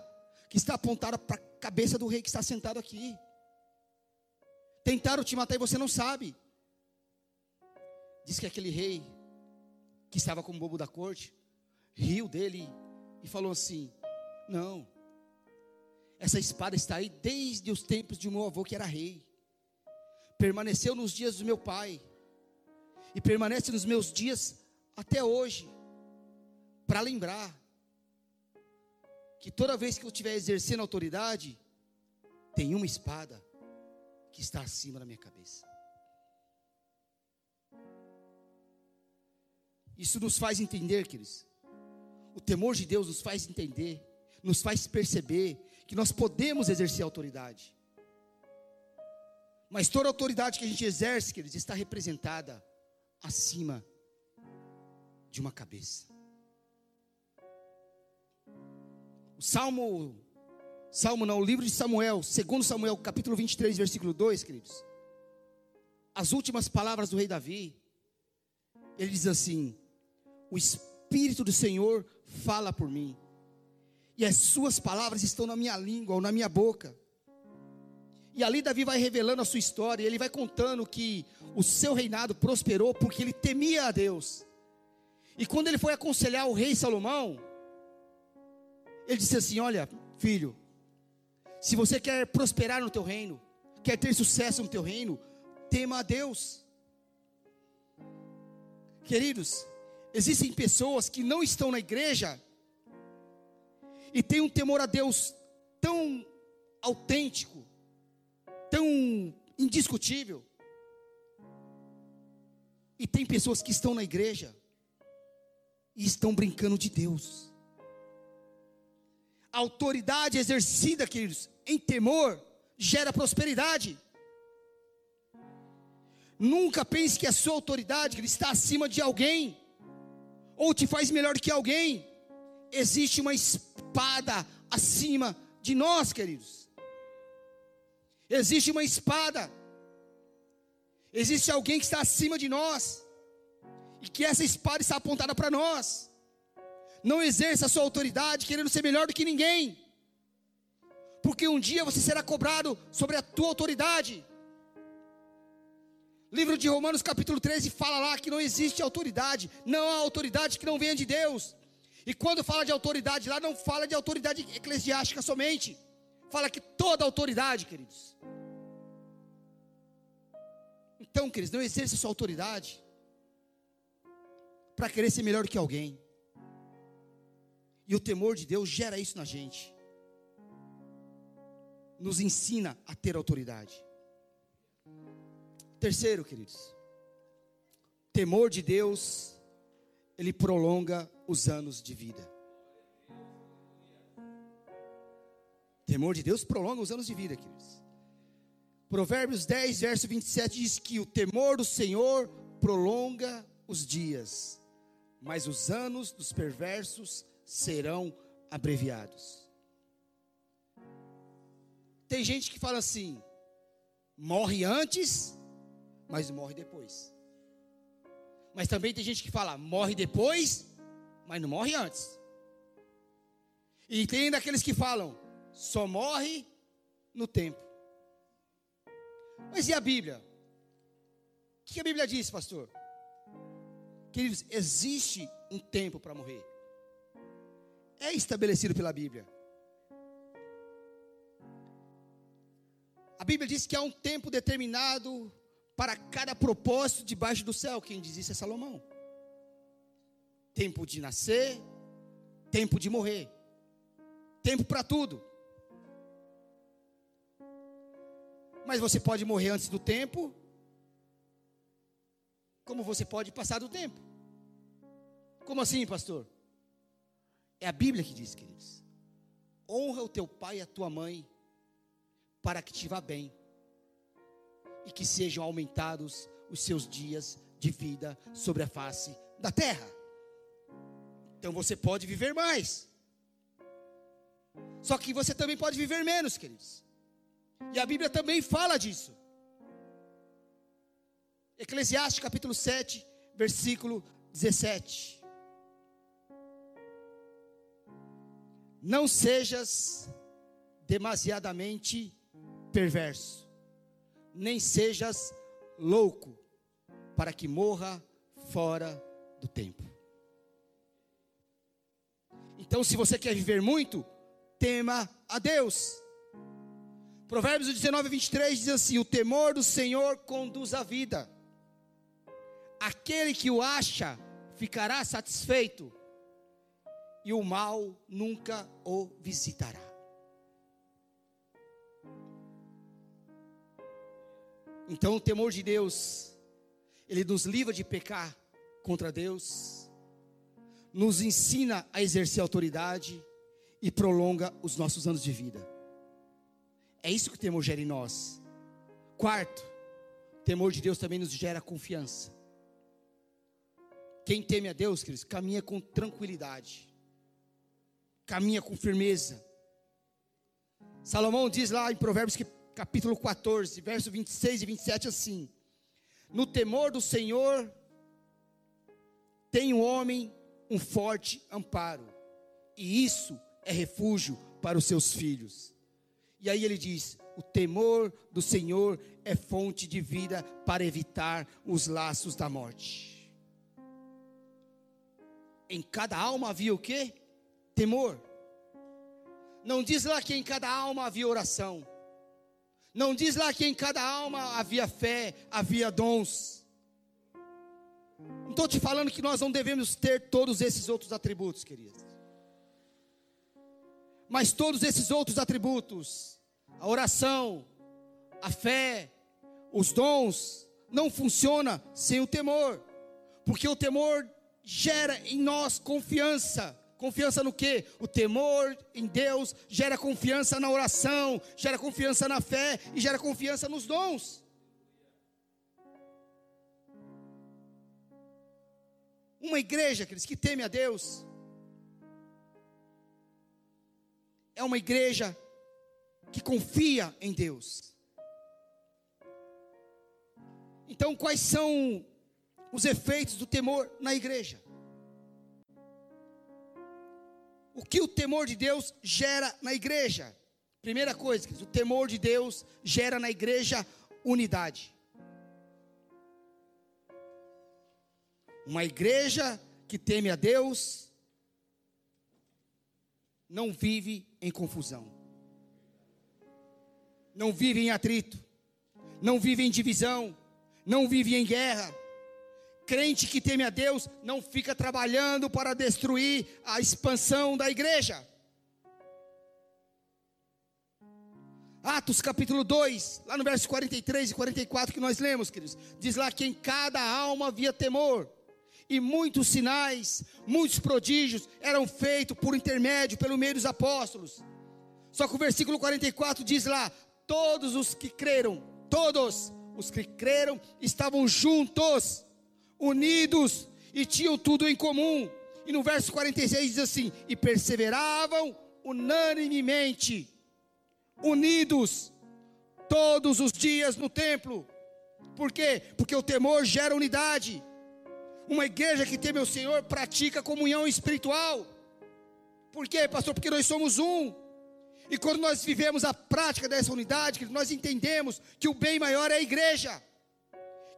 que está apontada para a cabeça do rei que está sentado aqui. Tentaram te matar e você não sabe. Diz que aquele rei, que estava como bobo da corte, riu dele e falou assim: Não, essa espada está aí desde os tempos de meu avô que era rei permaneceu nos dias do meu pai, e permanece nos meus dias até hoje, para lembrar que toda vez que eu estiver exercendo autoridade, tem uma espada que está acima da minha cabeça. Isso nos faz entender, queridos. O temor de Deus nos faz entender, nos faz perceber que nós podemos exercer autoridade. Mas toda autoridade que a gente exerce, queridos, está representada acima de uma cabeça. O Salmo, Salmo não, o livro de Samuel, segundo Samuel, capítulo 23, versículo 2, queridos. As últimas palavras do rei Davi, ele diz assim: O Espírito do Senhor fala por mim, e as suas palavras estão na minha língua ou na minha boca. E ali Davi vai revelando a sua história, ele vai contando que o seu reinado prosperou porque ele temia a Deus. E quando ele foi aconselhar o rei Salomão, ele disse assim: Olha, filho, se você quer prosperar no teu reino, quer ter sucesso no teu reino, tema a Deus. Queridos, existem pessoas que não estão na igreja e têm um temor a Deus tão autêntico, tão indiscutível. E tem pessoas que estão na igreja e estão brincando de Deus. A autoridade exercida, queridos, em temor, gera prosperidade. Nunca pense que a sua autoridade está acima de alguém, ou te faz melhor que alguém. Existe uma espada acima de nós, queridos existe uma espada. Existe alguém que está acima de nós. E que essa espada está apontada para nós. Não exerça a sua autoridade querendo ser melhor do que ninguém. Porque um dia você será cobrado sobre a tua autoridade. Livro de Romanos, capítulo 13, fala lá que não existe autoridade, não há autoridade que não venha de Deus. E quando fala de autoridade lá, não fala de autoridade eclesiástica somente, fala que toda autoridade, queridos. Então, queridos, não exerça sua autoridade para querer ser melhor que alguém. E o temor de Deus gera isso na gente. Nos ensina a ter autoridade. Terceiro, queridos, temor de Deus, ele prolonga os anos de vida. Temor de Deus prolonga os anos de vida, queridos. Provérbios 10, verso 27 diz que o temor do Senhor prolonga os dias, mas os anos dos perversos serão abreviados. Tem gente que fala assim: morre antes mas morre depois. Mas também tem gente que fala, morre depois, mas não morre antes. E tem daqueles que falam, só morre no tempo. Mas e a Bíblia? O que a Bíblia diz, pastor? Queridos, existe um tempo para morrer. É estabelecido pela Bíblia. A Bíblia diz que há um tempo determinado para cada propósito debaixo do céu. Quem diz isso é Salomão. Tempo de nascer, tempo de morrer, tempo para tudo. Mas você pode morrer antes do tempo, como você pode passar do tempo. Como assim, pastor? É a Bíblia que diz, queridos. Honra o teu pai e a tua mãe, para que te vá bem e que sejam aumentados os seus dias de vida sobre a face da terra. Então você pode viver mais. Só que você também pode viver menos, queridos. E a Bíblia também fala disso. Eclesiastes capítulo 7, versículo 17. Não sejas demasiadamente perverso nem sejas louco, para que morra fora do tempo. Então, se você quer viver muito, tema a Deus. Provérbios 19, 23 diz assim: O temor do Senhor conduz a vida, aquele que o acha ficará satisfeito, e o mal nunca o visitará. Então, o temor de Deus, ele nos livra de pecar contra Deus, nos ensina a exercer autoridade e prolonga os nossos anos de vida. É isso que o temor gera em nós. Quarto, o temor de Deus também nos gera confiança. Quem teme a Deus, queridos, caminha com tranquilidade, caminha com firmeza. Salomão diz lá em Provérbios que capítulo 14, verso 26 e 27 assim: No temor do Senhor tem o homem um forte amparo, e isso é refúgio para os seus filhos. E aí ele diz: O temor do Senhor é fonte de vida para evitar os laços da morte. Em cada alma havia o que? Temor. Não diz lá que em cada alma havia oração. Não diz lá que em cada alma havia fé, havia dons. Não estou te falando que nós não devemos ter todos esses outros atributos, queridos. Mas todos esses outros atributos, a oração, a fé, os dons, não funciona sem o temor. Porque o temor gera em nós confiança. Confiança no que? O temor em Deus gera confiança na oração, gera confiança na fé e gera confiança nos dons. Uma igreja, queridos, que teme a Deus, é uma igreja que confia em Deus. Então, quais são os efeitos do temor na igreja? O que o temor de Deus gera na igreja? Primeira coisa, o temor de Deus gera na igreja unidade. Uma igreja que teme a Deus não vive em confusão, não vive em atrito, não vive em divisão, não vive em guerra. Crente que teme a Deus não fica trabalhando para destruir a expansão da igreja. Atos capítulo 2, lá no verso 43 e 44 que nós lemos, queridos, diz lá que em cada alma havia temor, e muitos sinais, muitos prodígios eram feitos por intermédio, pelo meio dos apóstolos. Só que o versículo 44 diz lá: todos os que creram, todos os que creram estavam juntos, unidos e tinham tudo em comum. E no verso 46 diz assim: e perseveravam unanimemente, unidos, todos os dias no templo. Por quê? Porque o temor gera unidade. Uma igreja que teme o Senhor pratica comunhão espiritual. Por quê, pastor? Porque nós somos um. E quando nós vivemos a prática dessa unidade, nós entendemos que o bem maior é a igreja.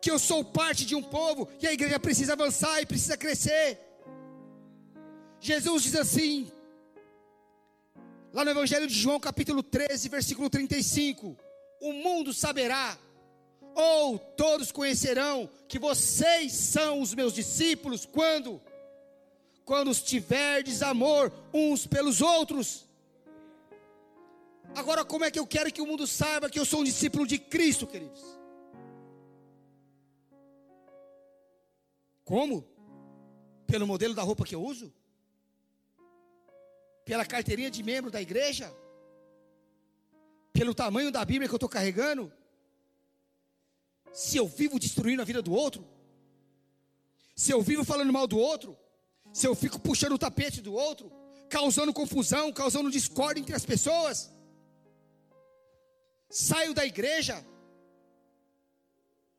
Que eu sou parte de um povo e a igreja precisa avançar e precisa crescer. Jesus diz assim, lá no Evangelho de João, capítulo 13, versículo 35: O mundo saberá, ou todos conhecerão, que vocês são os meus discípulos, quando? Quando tiverdes amor uns pelos outros. Agora, como é que eu quero que o mundo saiba que eu sou um discípulo de Cristo, queridos? Como? Pelo modelo da roupa que eu uso? Pela carteirinha de membro da igreja? Pelo tamanho da Bíblia que eu estou carregando? Se eu vivo destruindo a vida do outro? Se eu vivo falando mal do outro? Se eu fico puxando o tapete do outro? Causando confusão, causando discórdia entre as pessoas? saio da igreja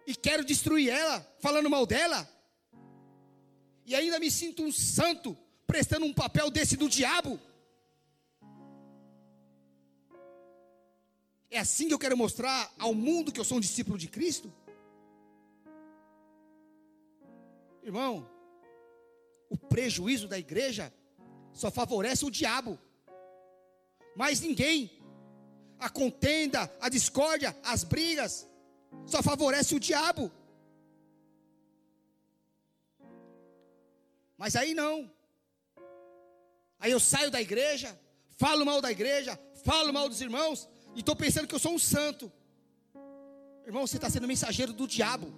e quero destruir ela, falando mal dela, e ainda me sinto um santo, prestando um papel desse do diabo. É assim que eu quero mostrar ao mundo que eu sou um discípulo de Cristo? Irmão, o prejuízo da igreja só favorece o diabo, mas ninguém a contenda, a discórdia, as brigas, só favorece o diabo. Mas aí não. Aí eu saio da igreja, falo mal da igreja, falo mal dos irmãos, e estou pensando que eu sou um santo. Irmão, você está sendo mensageiro do diabo.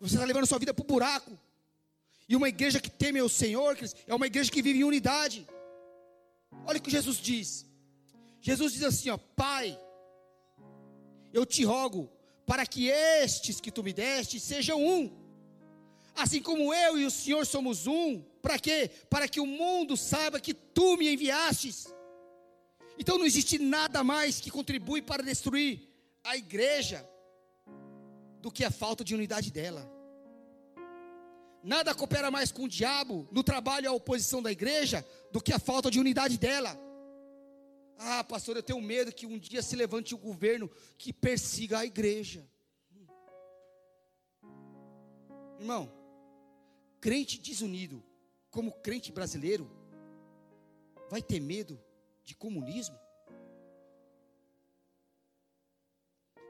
Você está levando sua vida para o buraco. E uma igreja que teme o Senhor, é uma igreja que vive em unidade. Olha o que Jesus diz. Jesus diz assim: ó, Pai, eu te rogo para que estes que tu me deste sejam um, assim como eu e o Senhor somos um. Para quê? Para que o mundo saiba que tu me enviastes. Então não existe nada mais que contribui para destruir a igreja do que a falta de unidade dela. Nada coopera mais com o diabo no trabalho e a oposição da igreja do que a falta de unidade dela. Ah, pastor, eu tenho medo que um dia se levante o governo que persiga a igreja. Irmão, crente desunido, como crente brasileiro, vai ter medo de comunismo?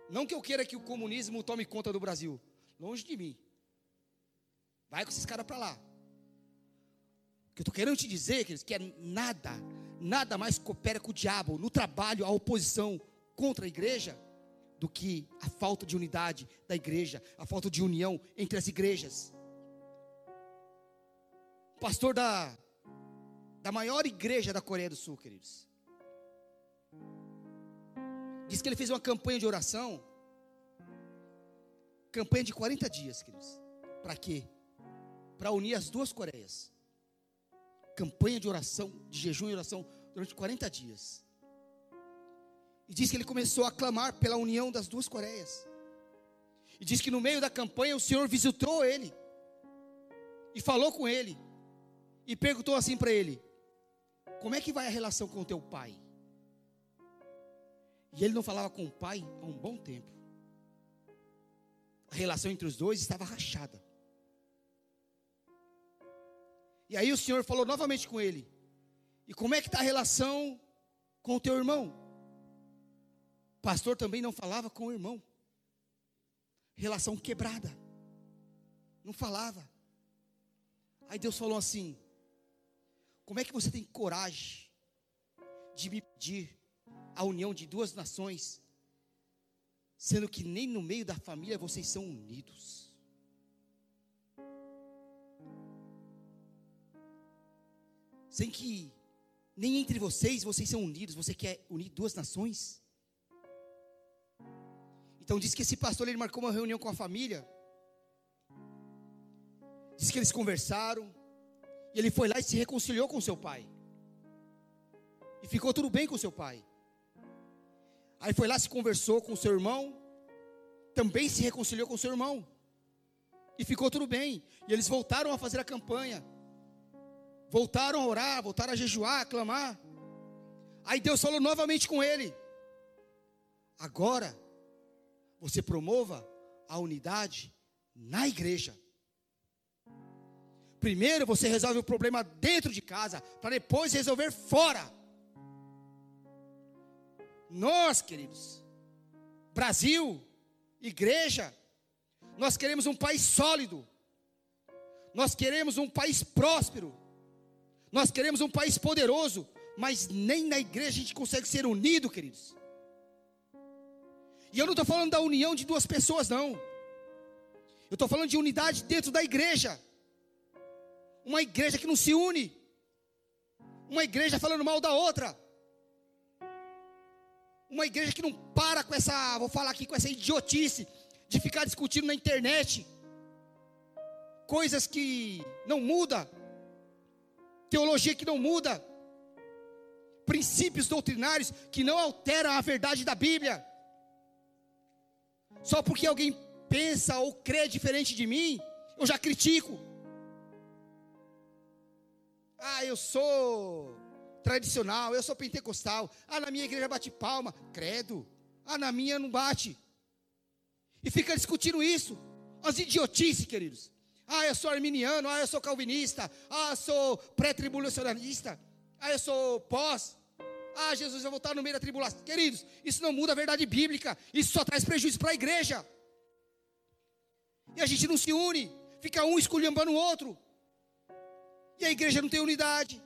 Não que eu queira que o comunismo tome conta do Brasil, longe de mim. Vai com esses caras para lá. O que eu estou querendo te dizer, que é nada, nada mais coopera com o diabo no trabalho, a oposição contra a igreja, do que a falta de unidade da igreja, a falta de união entre as igrejas. Pastor da, da maior igreja da Coreia do Sul, queridos, diz que ele fez uma campanha de oração, campanha de 40 dias, queridos. Para quê? Para unir as duas Coreias campanha de oração, de jejum e oração durante 40 dias. E diz que ele começou a clamar pela união das duas Coreias. E diz que no meio da campanha o Senhor visitou ele e falou com ele e perguntou assim para ele: Como é que vai a relação com o teu pai? E ele não falava com o pai há um bom tempo. A relação entre os dois estava rachada. E aí o Senhor falou novamente com ele: E como é que está a relação com o teu irmão? O pastor também não falava com o irmão. Relação quebrada. Não falava. Aí Deus falou assim: Como é que você tem coragem de me pedir a união de duas nações, sendo que nem no meio da família vocês são unidos? sem que nem entre vocês vocês são unidos, você quer unir duas nações? Então diz que esse pastor ele marcou uma reunião com a família. Diz que eles conversaram e ele foi lá e se reconciliou com seu pai. E ficou tudo bem com seu pai. Aí foi lá se conversou com seu irmão, também se reconciliou com seu irmão. E ficou tudo bem. E eles voltaram a fazer a campanha voltaram a orar, voltaram a jejuar, a clamar. Aí Deus falou novamente com ele: Agora você promova a unidade na igreja. Primeiro você resolve o problema dentro de casa, para depois resolver fora. Nós, queridos, Brasil, igreja, nós queremos um país sólido, nós queremos um país próspero, nós queremos um país poderoso, mas nem na igreja a gente consegue ser unido, queridos. E eu não estou falando da união de duas pessoas, não. Eu estou falando de unidade dentro da igreja. Uma igreja que não se une. Uma igreja falando mal da outra. Uma igreja que não para com essa, vou falar aqui, com essa idiotice de ficar discutindo na internet. Coisas que não mudam teologia que não muda, princípios doutrinários que não alteram a verdade da Bíblia. Só porque alguém pensa ou crê diferente de mim, eu já critico. Ah, eu sou tradicional, eu sou pentecostal. Ah, na minha igreja bate palma, credo. Ah, na minha não bate. E fica discutindo isso. As idiotices, queridos. Ah, eu sou arminiano, ah, eu sou calvinista, ah, eu sou pré-tribulacionalista, ah, eu sou pós. Ah, Jesus vai voltar no meio da tribulação. Queridos, isso não muda a verdade bíblica, isso só traz prejuízo para a igreja. E a gente não se une, fica um esculhambando o outro. E a igreja não tem unidade.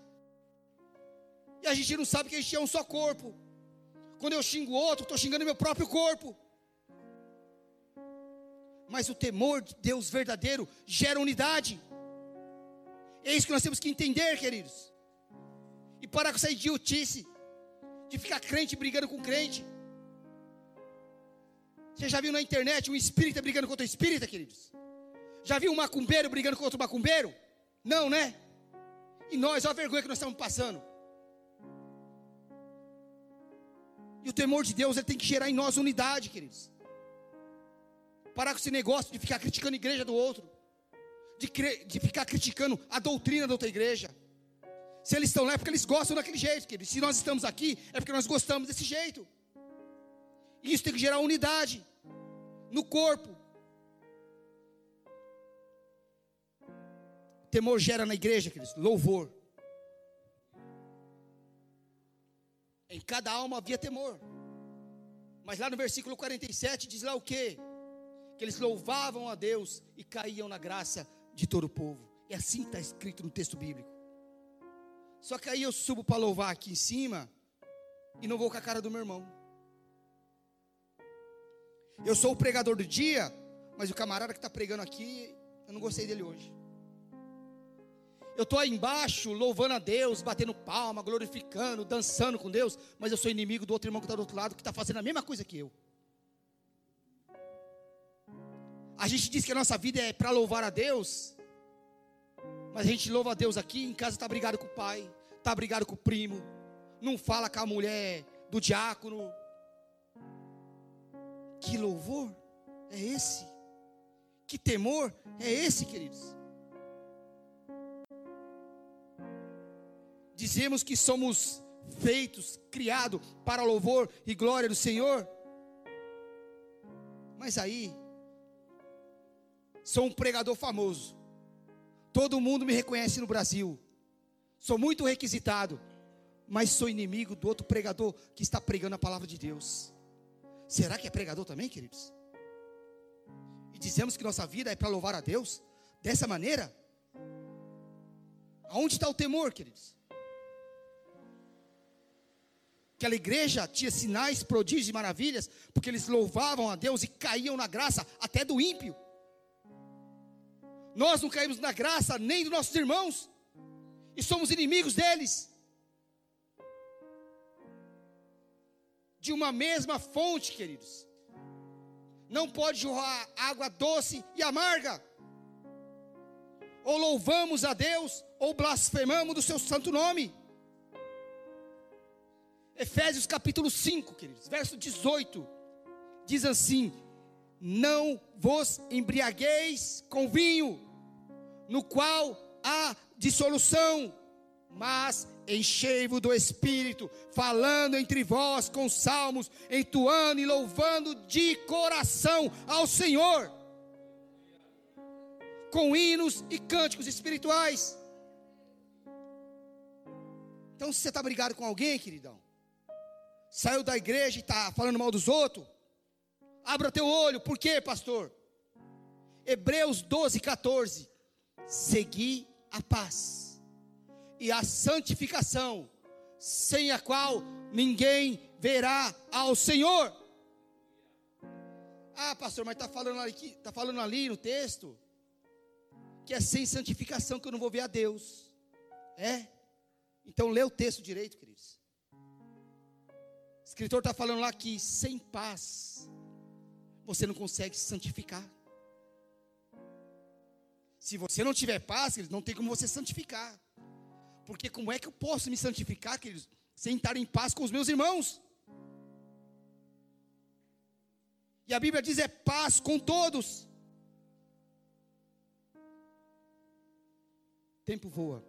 E a gente não sabe que a gente é um só corpo. Quando eu xingo outro, estou xingando meu próprio corpo. Mas o temor de Deus verdadeiro gera unidade. É isso que nós temos que entender, queridos. E parar com essa idiotice de ficar crente brigando com crente. Você já viu na internet um espírita brigando contra outro espírita, queridos? Já viu um macumbeiro brigando contra outro macumbeiro? Não, né? E nós, olha a vergonha que nós estamos passando. E o temor de Deus ele tem que gerar em nós unidade, queridos. Parar com esse negócio de ficar criticando a igreja do outro. De, de ficar criticando a doutrina da outra igreja. Se eles estão lá é porque eles gostam daquele jeito, querido. Se nós estamos aqui é porque nós gostamos desse jeito. E isso tem que gerar unidade no corpo. Temor gera na igreja, queridos, louvor. Em cada alma havia temor. Mas lá no versículo 47 diz lá o que? que eles louvavam a Deus e caíam na graça de todo o povo. É assim que está escrito no texto bíblico. Só que aí eu subo para louvar aqui em cima e não vou com a cara do meu irmão. Eu sou o pregador do dia, mas o camarada que está pregando aqui, eu não gostei dele hoje. Eu estou aí embaixo louvando a Deus, batendo palma, glorificando, dançando com Deus, mas eu sou inimigo do outro irmão que está do outro lado, que está fazendo a mesma coisa que eu. A gente diz que a nossa vida é para louvar a Deus, mas a gente louva a Deus aqui, em casa está brigado com o pai, está brigado com o primo, não fala com a mulher do diácono. Que louvor é esse? Que temor é esse, queridos? Dizemos que somos feitos, criados para louvor e glória do Senhor. Mas aí, sou um pregador famoso. Todo mundo me reconhece no Brasil. Sou muito requisitado, mas sou inimigo do outro pregador que está pregando a palavra de Deus. Será que é pregador também, queridos? E dizemos que nossa vida é para louvar a Deus dessa maneira? Aonde está o temor, queridos? Aquela igreja tinha sinais, prodígios e maravilhas, porque eles louvavam a Deus e caíam na graça até do ímpio. Nós não caímos na graça nem dos nossos irmãos, e somos inimigos deles. De uma mesma fonte, queridos. Não pode jorrar água doce e amarga. Ou louvamos a Deus, ou blasfemamos do seu santo nome. Efésios capítulo 5, queridos, verso 18, diz assim: Não vos embriagueis com vinho, no qual há dissolução, mas enchei-vos do Espírito, falando entre vós com salmos, entoando e louvando de coração ao Senhor, com hinos e cânticos espirituais. Então, se você está brigado com alguém, queridão, saiu da igreja e está falando mal dos outros, abra teu olho, por quê, pastor? Hebreus 12, 14. Segui a paz e a santificação, sem a qual ninguém verá ao Senhor. Ah, pastor, mas está falando ali, tá falando ali no texto que é sem santificação que eu não vou ver a Deus. É? Então lê o texto direito, queridos escritor está falando lá que sem paz você não consegue se santificar. Se você não tiver paz, queridos, não tem como você santificar. Porque como é que eu posso me santificar, queridos, sem estar em paz com os meus irmãos? E a Bíblia diz é paz com todos. tempo voa.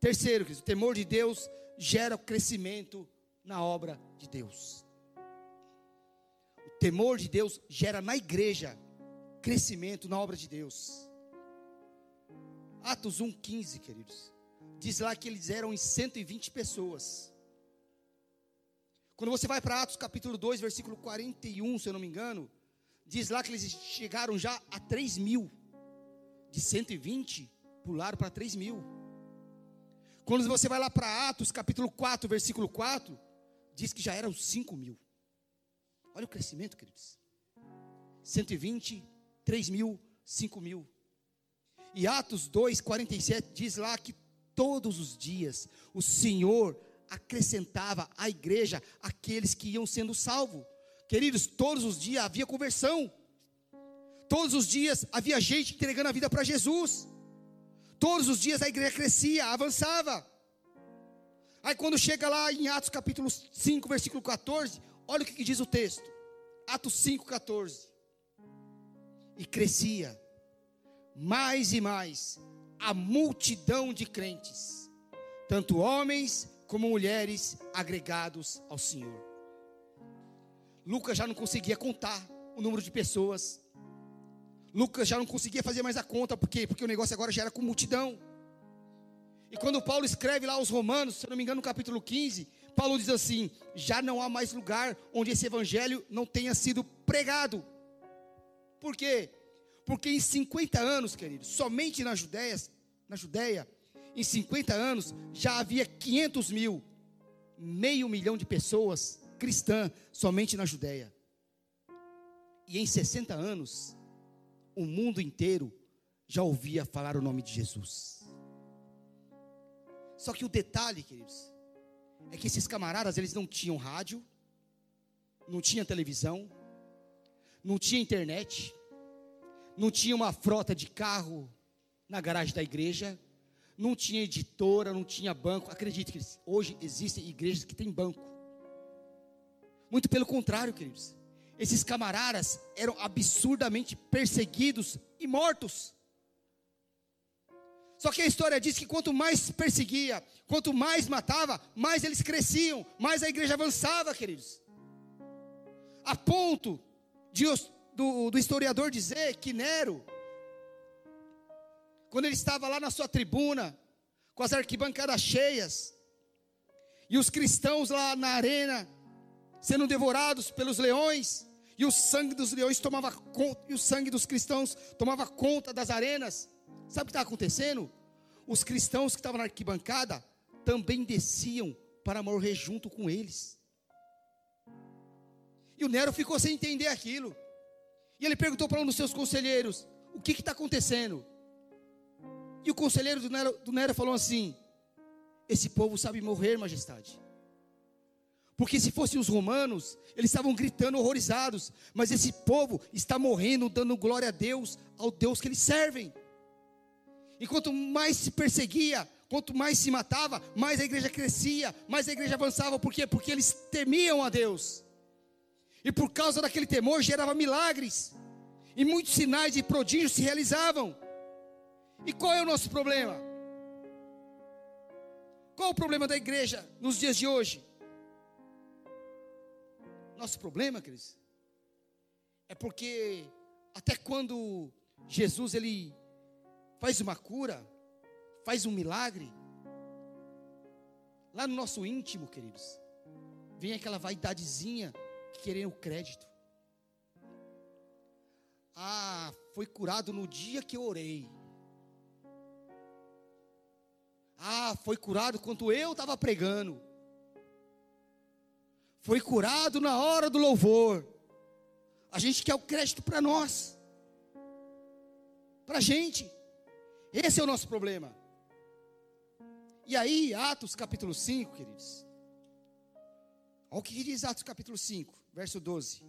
Terceiro, queridos, o temor de Deus gera crescimento na obra de Deus. O temor de Deus gera na igreja crescimento na obra de Deus. Atos 1,15, queridos. Diz lá que eles eram em 120 pessoas. Quando você vai para Atos capítulo 2, versículo 41, se eu não me engano, diz lá que eles chegaram já a 3 mil. De 120, pularam para 3 mil. Quando você vai lá para Atos capítulo 4, versículo 4, diz que já eram 5 mil. Olha o crescimento, queridos. 120, 3 mil, 5 mil. E Atos 2, 47 diz lá que todos os dias o Senhor acrescentava à igreja aqueles que iam sendo salvos. Queridos, todos os dias havia conversão. Todos os dias havia gente entregando a vida para Jesus. Todos os dias a igreja crescia, avançava. Aí quando chega lá em Atos capítulo 5, versículo 14, olha o que, diz o texto. Atos 5, 14. E crescia mais e mais a multidão de crentes, tanto homens como mulheres agregados ao Senhor. Lucas já não conseguia contar o número de pessoas. Lucas já não conseguia fazer mais a conta, por quê? Porque o negócio agora já era com multidão. E quando Paulo escreve lá aos Romanos, se eu não me engano, no capítulo 15, Paulo diz assim: já não há mais lugar onde esse evangelho não tenha sido pregado. Por quê? Porque em 50 anos, queridos, somente na Judéia, na Judéia, em 50 anos, já havia 500 mil, meio milhão de pessoas cristãs somente na Judéia. E em 60 anos, o mundo inteiro já ouvia falar o nome de Jesus. Só que o detalhe, queridos, é que esses camaradas, eles não tinham rádio, não tinha televisão, não tinha internet, não tinha uma frota de carro na garagem da igreja, não tinha editora, não tinha banco. Acredite que hoje existem igrejas que têm banco. Muito pelo contrário, queridos. esses camaradas eram absurdamente perseguidos e mortos. Só que a história diz que quanto mais perseguia, quanto mais matava, mais eles cresciam, mais a igreja avançava, queridos. A ponto de, do, do historiador dizer que Nero, quando ele estava lá na sua tribuna, com as arquibancadas cheias, e os cristãos lá na arena, sendo devorados pelos leões, e o sangue dos leões tomava conta, e o sangue dos cristãos tomava conta das arenas. Sabe o que está acontecendo? Os cristãos que estavam na arquibancada também desciam para morrer junto com eles. E o Nero ficou sem entender aquilo. E ele perguntou para um dos seus conselheiros: O que está acontecendo? E o conselheiro do Nero, do Nero falou assim: Esse povo sabe morrer, majestade. Porque se fossem os romanos, eles estavam gritando horrorizados. Mas esse povo está morrendo, dando glória a Deus, ao Deus que eles servem. E quanto mais se perseguia, quanto mais se matava, mais a igreja crescia, mais a igreja avançava. Por quê? Porque eles temiam a Deus. E por causa daquele temor gerava milagres. E muitos sinais e prodígios se realizavam. E qual é o nosso problema? Qual o problema da igreja nos dias de hoje? Nosso problema, queridos, é porque até quando Jesus ele faz uma cura, faz um milagre, lá no nosso íntimo, queridos, vem aquela vaidadezinha querendo crédito. Ah, foi curado no dia que eu orei. Ah, foi curado quando eu estava pregando foi curado na hora do louvor. A gente quer o crédito para nós, para a gente. Esse é o nosso problema. E aí, Atos capítulo 5, queridos. Olha o que diz Atos capítulo 5, verso 12.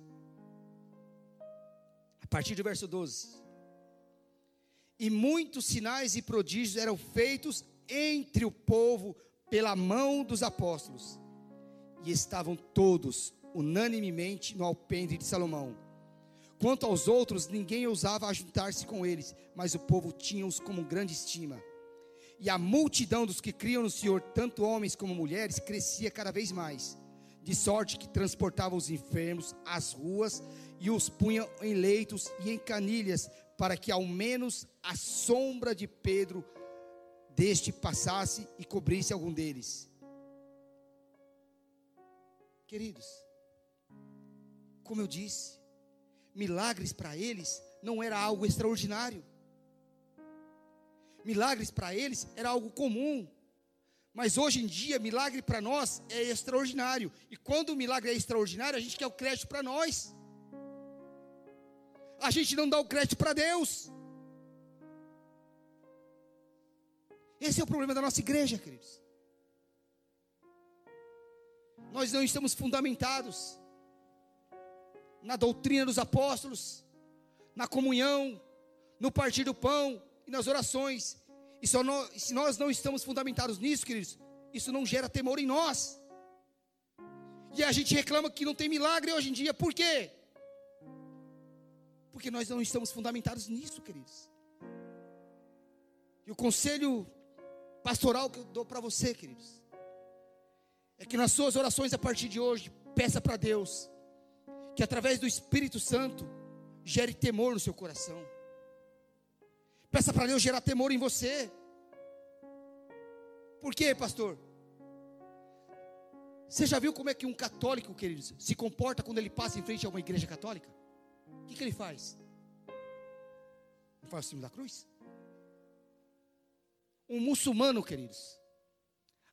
A partir do verso 12. E muitos sinais e prodígios eram feitos entre o povo pela mão dos apóstolos e estavam todos unanimemente no alpendre de Salomão. Quanto aos outros, ninguém ousava ajuntar-se com eles, mas o povo tinha-os como grande estima. E a multidão dos que criam no Senhor, tanto homens como mulheres, crescia cada vez mais, de sorte que transportavam os enfermos às ruas e os punham em leitos e em canilhas, para que ao menos a sombra de Pedro deste passasse e cobrisse algum deles. Queridos, como eu disse, milagres para eles não era algo extraordinário. Milagres para eles era algo comum. Mas hoje em dia, milagre para nós é extraordinário. E quando o milagre é extraordinário, a gente quer o crédito para nós. A gente não dá o crédito para Deus. Esse é o problema da nossa igreja, queridos nós não estamos fundamentados na doutrina dos apóstolos, na comunhão, no partir do pão e nas orações. E se nós não estamos fundamentados nisso, queridos, isso não gera temor em nós. E a gente reclama que não tem milagre hoje em dia, por quê? Porque nós não estamos fundamentados nisso, queridos. E o conselho pastoral que eu dou para você, queridos, é que nas suas orações a partir de hoje, peça para Deus que através do Espírito Santo gere temor no seu coração. Peça para Deus gerar temor em você. Por quê, pastor? Você já viu como é que um católico, queridos, se comporta quando ele passa em frente a uma igreja católica? O que, que ele faz? Ele faz o símbolo da cruz? Um muçulmano, queridos,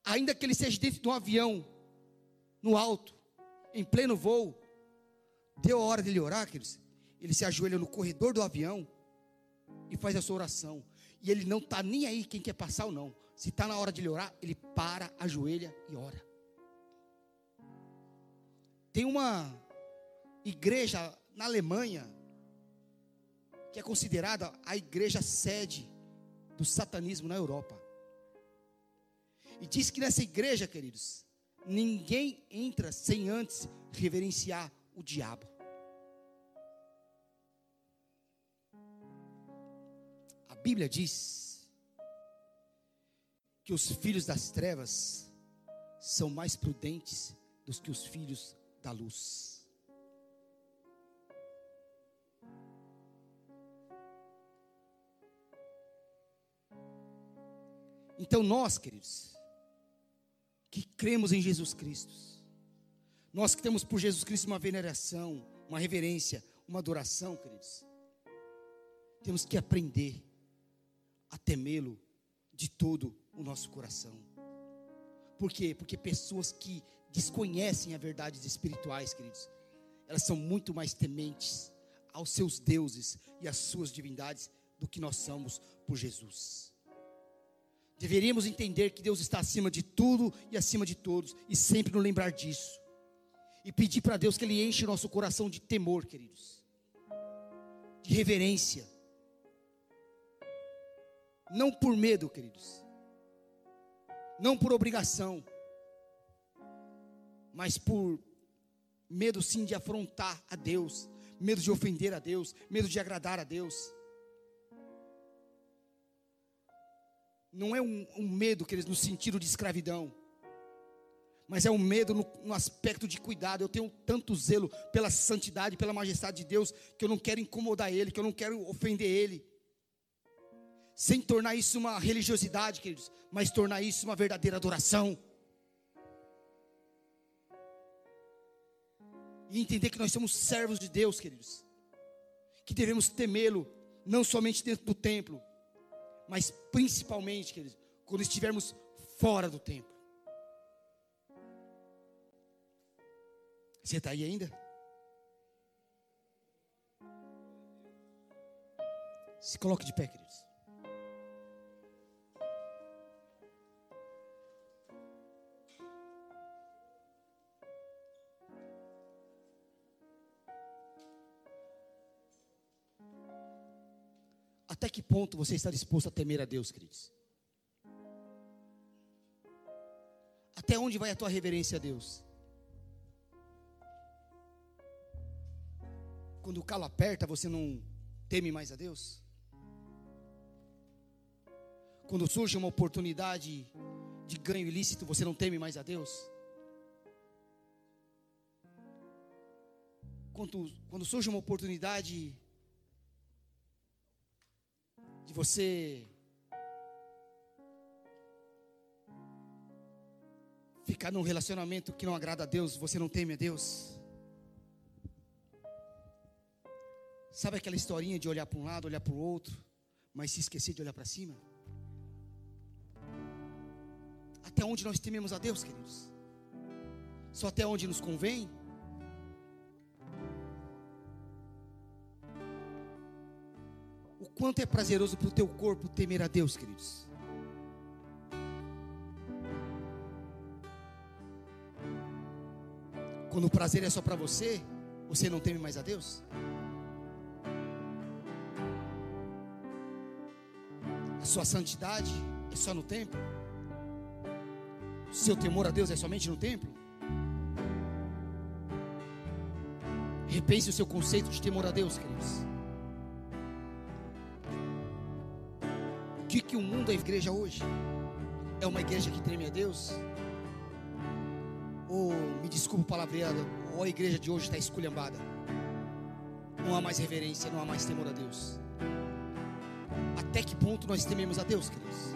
ainda que ele seja dentro de um avião, no alto, em pleno voo, deu a hora dele orar, queridos. Ele se ajoelha no corredor do avião e faz a sua oração. E ele não está nem aí quem quer passar ou não. Se está na hora de ele orar, ele para, ajoelha e ora. Tem uma igreja na Alemanha que é considerada a igreja sede do satanismo na Europa. E diz que nessa igreja, queridos, ninguém entra sem antes reverenciar o diabo. A Bíblia diz que os filhos das trevas são mais prudentes do que os filhos da luz. Então nós, queridos, que cremos em Jesus Cristo, nós que temos por Jesus Cristo uma veneração, uma reverência, uma adoração, queridos, temos que aprender a temê-lo de todo o nosso coração. Por quê? Porque pessoas que desconhecem as verdades espirituais, queridos, elas são muito mais tementes aos seus deuses e às suas divindades do que nós somos por Jesus. Deveríamos entender que Deus está acima de tudo e acima de todos, e sempre nos lembrar disso. E pedir para Deus que Ele enche o nosso coração de temor, queridos, de reverência. Não por medo, queridos, não por obrigação, mas por medo sim de afrontar a Deus, medo de ofender a Deus, medo de agradar a Deus. não é um, um medo, queridos, no sentido de escravidão, mas é um medo no, no, aspecto de cuidado. Eu tenho tanto zelo pela santidade, pela majestade de Deus, que eu não quero incomodar Ele, que eu não quero ofender Ele, sem tornar isso uma religiosidade, queridos, mas tornar isso uma verdadeira adoração. E entender que nós somos servos de Deus, queridos, que devemos temê-lo, não somente dentro do templo, mas principalmente, queridos, quando estivermos fora do templo. Você está aí ainda? Se coloque de pé, queridos. Até que ponto você está disposto a temer a Deus, queridos? Até onde vai a tua reverência a Deus? Quando o calo aperta, você não teme mais a Deus? Quando surge uma oportunidade de ganho ilícito, você não teme mais a Deus? Quando, quando surge uma oportunidade de você ficar num relacionamento que não agrada a Deus, você não teme a Deus. Sabe aquela historinha de olhar para um lado, olhar para o outro, mas se esquecer de olhar para cima? Até onde nós tememos a Deus, queridos? Só até onde nos convém? quanto é prazeroso para o teu corpo temer a Deus, queridos. Quando o prazer é só para você, você não teme mais a Deus? Sua santidade é só no templo? O seu temor a Deus é somente no templo? Repense o seu conceito de temor a Deus, queridos. que, que o mundo é igreja hoje? É uma igreja que treme a Deus? Ou, me desculpa o palavreado, ou a igreja de hoje está esculhambada? Não há mais reverência, não há mais temor a Deus. Até que ponto nós tememos a Deus, queridos?